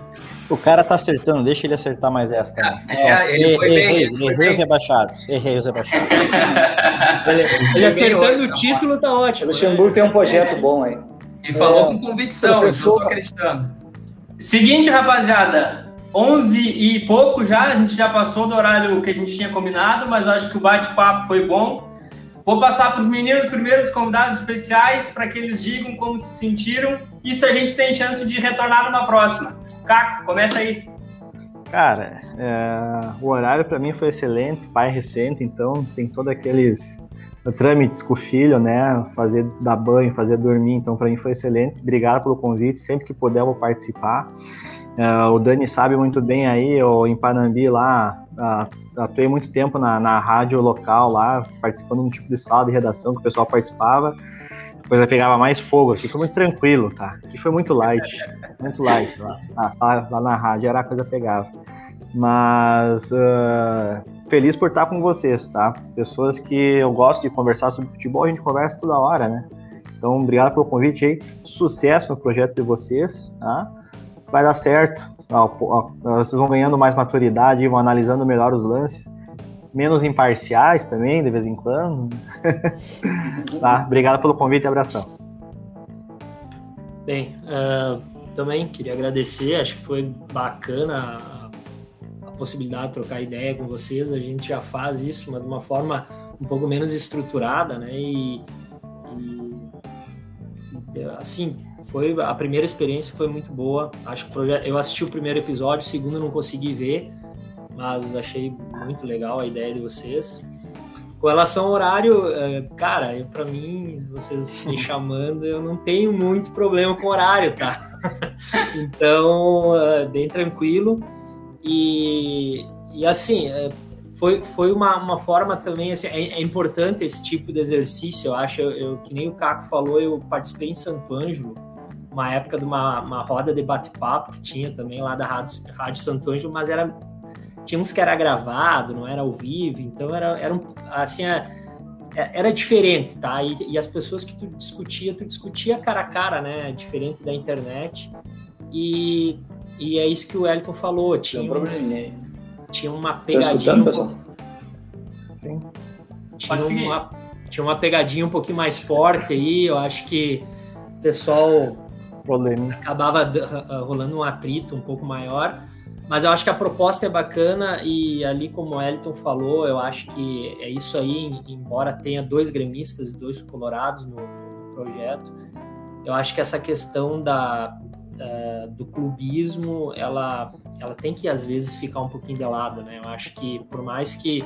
O cara tá acertando, deixa ele acertar mais essa. Tá? É, ele foi errei, bem. Ele errei os rebaixados. Errei os rebaixados. (laughs) ele, ele acertando o título tá ótimo. O Luxemburgo tem um projeto bom aí. E falou é, com convicção, professor... eu tô acreditando. Seguinte, rapaziada. 11 e pouco já, a gente já passou do horário que a gente tinha combinado, mas acho que o bate-papo foi bom. Vou passar para os meninos primeiros convidados especiais para que eles digam como se sentiram e se a gente tem chance de retornar numa próxima. Caco, começa aí. Cara, é, o horário para mim foi excelente, pai recente, então tem todos aqueles trâmites com o filho, né? Fazer dar banho, fazer dormir, então para mim foi excelente. Obrigado pelo convite, sempre que puder vou participar. É, o Dani sabe muito bem aí, eu em Panambi lá, atuei muito tempo na, na rádio local lá, participando de um tipo de sala de redação que o pessoal participava coisa pegava mais fogo aqui. Foi muito tranquilo, tá? Aqui foi muito light. Muito light lá. Lá, lá na rádio era a coisa pegava. Mas uh, feliz por estar com vocês, tá? Pessoas que eu gosto de conversar sobre futebol, a gente conversa toda hora, né? Então, obrigado pelo convite aí. Sucesso no projeto de vocês, tá? Vai dar certo. Vocês vão ganhando mais maturidade, vão analisando melhor os lances menos imparciais também, de vez em quando. (laughs) tá, obrigado pelo convite e abração. Bem, uh, também queria agradecer, acho que foi bacana a, a, possibilidade de trocar ideia com vocês. A gente já faz isso, mas de uma forma um pouco menos estruturada, né? E, e assim, foi a primeira experiência foi muito boa. Acho que eu assisti o primeiro episódio, o segundo não consegui ver mas achei muito legal a ideia de vocês. Com relação ao horário, é, cara, para mim, vocês me (laughs) chamando, eu não tenho muito problema com horário, tá? (laughs) então, é, bem tranquilo. E, e assim, é, foi, foi uma, uma forma também, assim, é, é, importante esse tipo de exercício, eu acho, eu, eu, que nem o Caco falou, eu participei em Santo Ângelo, uma época de uma, uma roda de bate-papo que tinha também lá da Rádio, Rádio Santo Ângelo, mas era tinha uns que era gravado, não era ao vivo, então era, era um, assim, é, é, era diferente, tá? E, e, as pessoas que tu discutia, tu discutia cara a cara, né? Diferente da internet. E, e é isso que o Elton falou. Tinha, Tem um probleminha aí. tinha uma Tá pegadinha. escutando, um pessoal? Sim. tinha uma, tinha uma pegadinha um pouquinho mais forte aí. Eu acho que o pessoal Problema. acabava d- ah, rolando um atrito um pouco maior. Mas eu acho que a proposta é bacana e ali, como o Elton falou, eu acho que é isso aí, em- embora tenha dois gremistas e dois colorados no, no projeto, eu acho que essa questão da, eh, do clubismo, ela, ela tem que às vezes ficar um pouquinho de lado, né? Eu acho que por mais que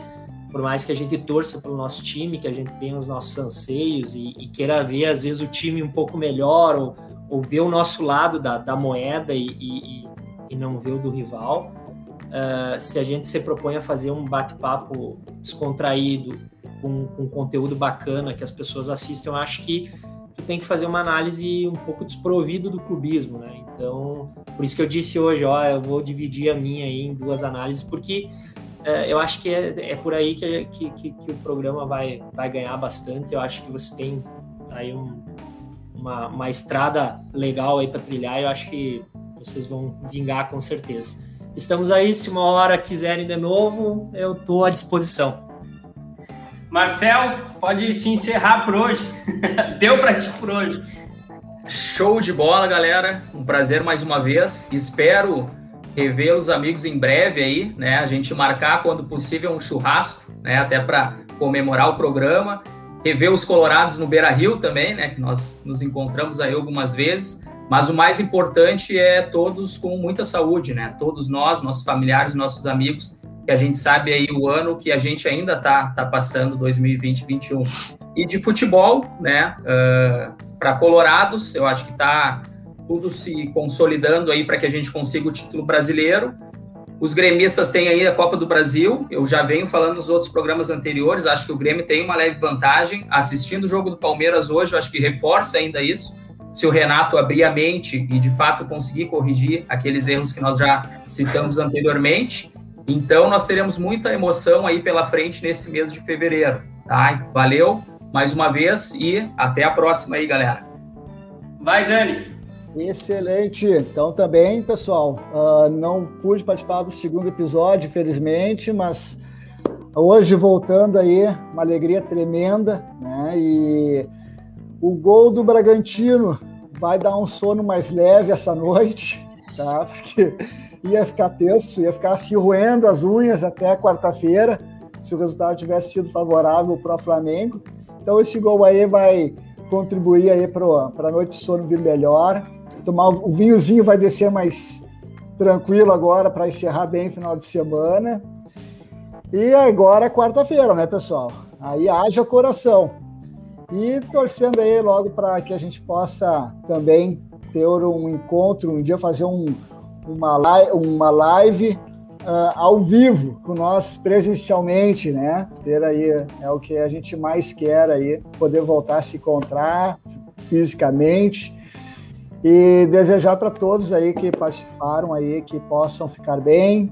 por mais que a gente torça pelo nosso time, que a gente tenha os nossos anseios e, e queira ver às vezes o time um pouco melhor ou, ou ver o nosso lado da, da moeda e, e, e- não ver o do rival. Uh, se a gente se propõe a fazer um bate-papo descontraído, com, com conteúdo bacana que as pessoas assistem, eu acho que tu tem que fazer uma análise um pouco desprovido do clubismo, né? Então, por isso que eu disse hoje, ó, eu vou dividir a minha aí em duas análises, porque uh, eu acho que é, é por aí que, que, que, que o programa vai, vai ganhar bastante. Eu acho que você tem aí um, uma, uma estrada legal aí para trilhar. Eu acho que vocês vão vingar com certeza. Estamos aí, se uma hora quiserem de novo, eu estou à disposição. Marcel, pode te encerrar por hoje. (laughs) Deu para ti por hoje. Show de bola, galera. Um prazer mais uma vez. Espero rever os amigos em breve aí, né? A gente marcar quando possível um churrasco, né? Até para comemorar o programa. Rever os colorados no Beira Rio também, né? Que nós nos encontramos aí algumas vezes. Mas o mais importante é todos com muita saúde, né? Todos nós, nossos familiares, nossos amigos, que a gente sabe aí o ano que a gente ainda tá, tá passando, 2020, 2021. E de futebol, né? Uh, para Colorados, eu acho que tá tudo se consolidando aí para que a gente consiga o título brasileiro. Os gremistas têm aí a Copa do Brasil. Eu já venho falando nos outros programas anteriores. Acho que o Grêmio tem uma leve vantagem. Assistindo o jogo do Palmeiras hoje, eu acho que reforça ainda isso se o Renato abrir a mente e de fato conseguir corrigir aqueles erros que nós já citamos anteriormente. Então nós teremos muita emoção aí pela frente nesse mês de fevereiro, tá? Valeu mais uma vez e até a próxima aí, galera. Vai, Dani. Excelente. Então também, pessoal, uh, não pude participar do segundo episódio, infelizmente, mas hoje voltando aí, uma alegria tremenda, né? E o gol do Bragantino vai dar um sono mais leve essa noite, tá? Porque ia ficar tenso, ia ficar se roendo as unhas até quarta-feira, se o resultado tivesse sido favorável para o Flamengo. Então esse gol aí vai contribuir aí para a noite de sono vir melhor. Tomar o vinhozinho vai descer mais tranquilo agora para encerrar bem o final de semana. E agora é quarta-feira, né, pessoal? Aí haja coração. E torcendo aí logo para que a gente possa também ter um encontro, um dia fazer um, uma live, uma live uh, ao vivo com nós presencialmente, né? Ter aí é o que a gente mais quer aí, poder voltar a se encontrar fisicamente e desejar para todos aí que participaram aí que possam ficar bem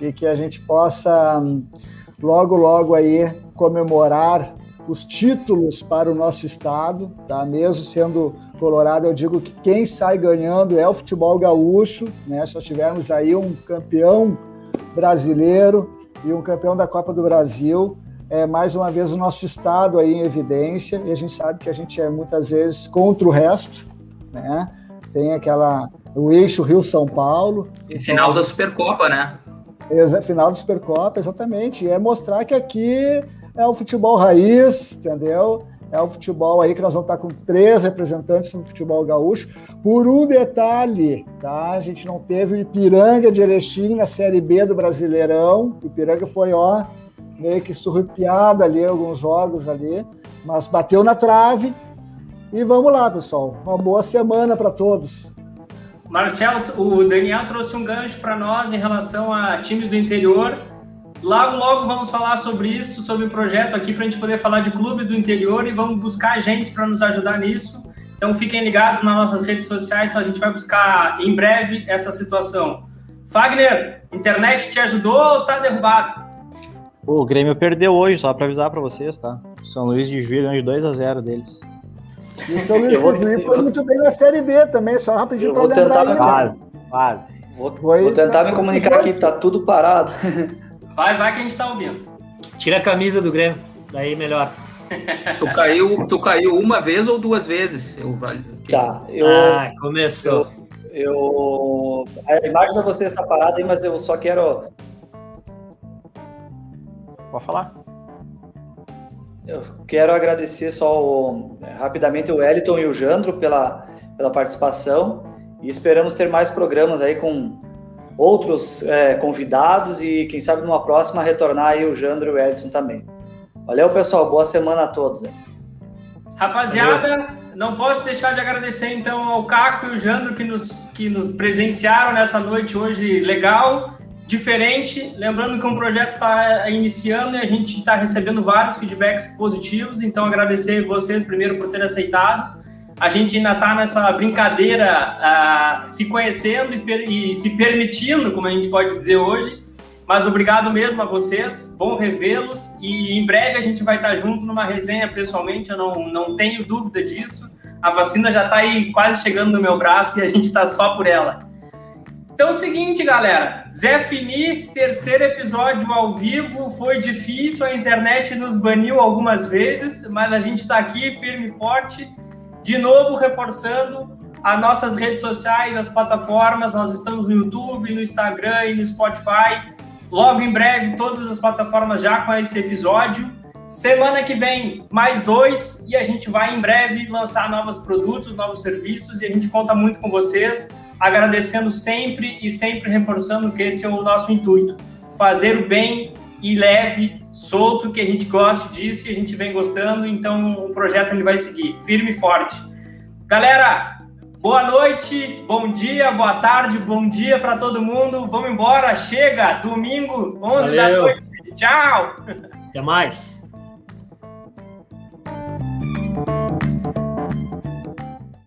e que a gente possa logo logo aí comemorar os títulos para o nosso estado, tá? Mesmo sendo Colorado, eu digo que quem sai ganhando é o futebol gaúcho, né? Se nós tivermos aí um campeão brasileiro e um campeão da Copa do Brasil, é mais uma vez o nosso estado aí em evidência, e a gente sabe que a gente é muitas vezes contra o resto, né? Tem aquela o eixo Rio-São Paulo. E então, final da Supercopa, né? Final da Supercopa, exatamente. E é mostrar que aqui é o futebol raiz, entendeu? É o futebol aí que nós vamos estar com três representantes no futebol gaúcho. Por um detalhe, tá? A gente não teve o Ipiranga de Erechim na Série B do Brasileirão. O Ipiranga foi, ó, meio que surrupiado ali, alguns jogos ali, mas bateu na trave. E vamos lá, pessoal. Uma boa semana para todos. Marcelo, o Daniel trouxe um gancho para nós em relação a times do interior. Logo, logo vamos falar sobre isso, sobre o projeto aqui, para a gente poder falar de clubes do interior e vamos buscar gente para nos ajudar nisso. Então fiquem ligados nas nossas redes sociais, a gente vai buscar em breve essa situação. Fagner, internet te ajudou ou tá derrubado? O Grêmio perdeu hoje, só para avisar para vocês, tá? São Luís de Juiz ganhou de 2 a 0 deles. E o São Luís de Juiz foi muito bem na Série D também, só rapidinho para lembrar. Tentar... Quase, quase. Vou, vou tentar me comunicar aqui, tá tudo parado. (laughs) Vai, vai que a gente tá ouvindo. Tira a camisa do Grêmio, daí melhor. Tu caiu, tu caiu uma vez ou duas vezes? Eu, tá, eu. Ah, começou. Eu, eu, a imagem de vocês está parada aí, mas eu só quero. Pode falar? Eu quero agradecer só o, rapidamente o Wellington e o Jandro pela, pela participação e esperamos ter mais programas aí com outros é, convidados e quem sabe numa próxima retornar aí o Jandro e o Wellington também. Valeu, pessoal. Boa semana a todos. Rapaziada, Valeu. não posso deixar de agradecer então ao Caco e o Jandro que nos, que nos presenciaram nessa noite hoje legal, diferente. Lembrando que um projeto está iniciando e a gente está recebendo vários feedbacks positivos, então agradecer vocês primeiro por terem aceitado. A gente ainda está nessa brincadeira, uh, se conhecendo e, e se permitindo, como a gente pode dizer hoje. Mas obrigado mesmo a vocês, bom revê-los e em breve a gente vai estar junto numa resenha pessoalmente, eu não, não tenho dúvida disso. A vacina já está aí quase chegando no meu braço e a gente está só por ela. Então é o seguinte, galera, Zé Fini, terceiro episódio ao vivo, foi difícil, a internet nos baniu algumas vezes, mas a gente está aqui firme e forte, de novo reforçando as nossas redes sociais, as plataformas, nós estamos no YouTube, no Instagram e no Spotify. Logo em breve, todas as plataformas já com esse episódio. Semana que vem, mais dois, e a gente vai em breve lançar novos produtos, novos serviços, e a gente conta muito com vocês, agradecendo sempre e sempre reforçando que esse é o nosso intuito: fazer o bem e leve, solto, que a gente goste disso e a gente vem gostando, então o projeto ele vai seguir firme e forte. Galera, Boa noite, bom dia, boa tarde, bom dia para todo mundo. Vamos embora, chega, domingo, 11 Valeu. da noite. Tchau. Até mais.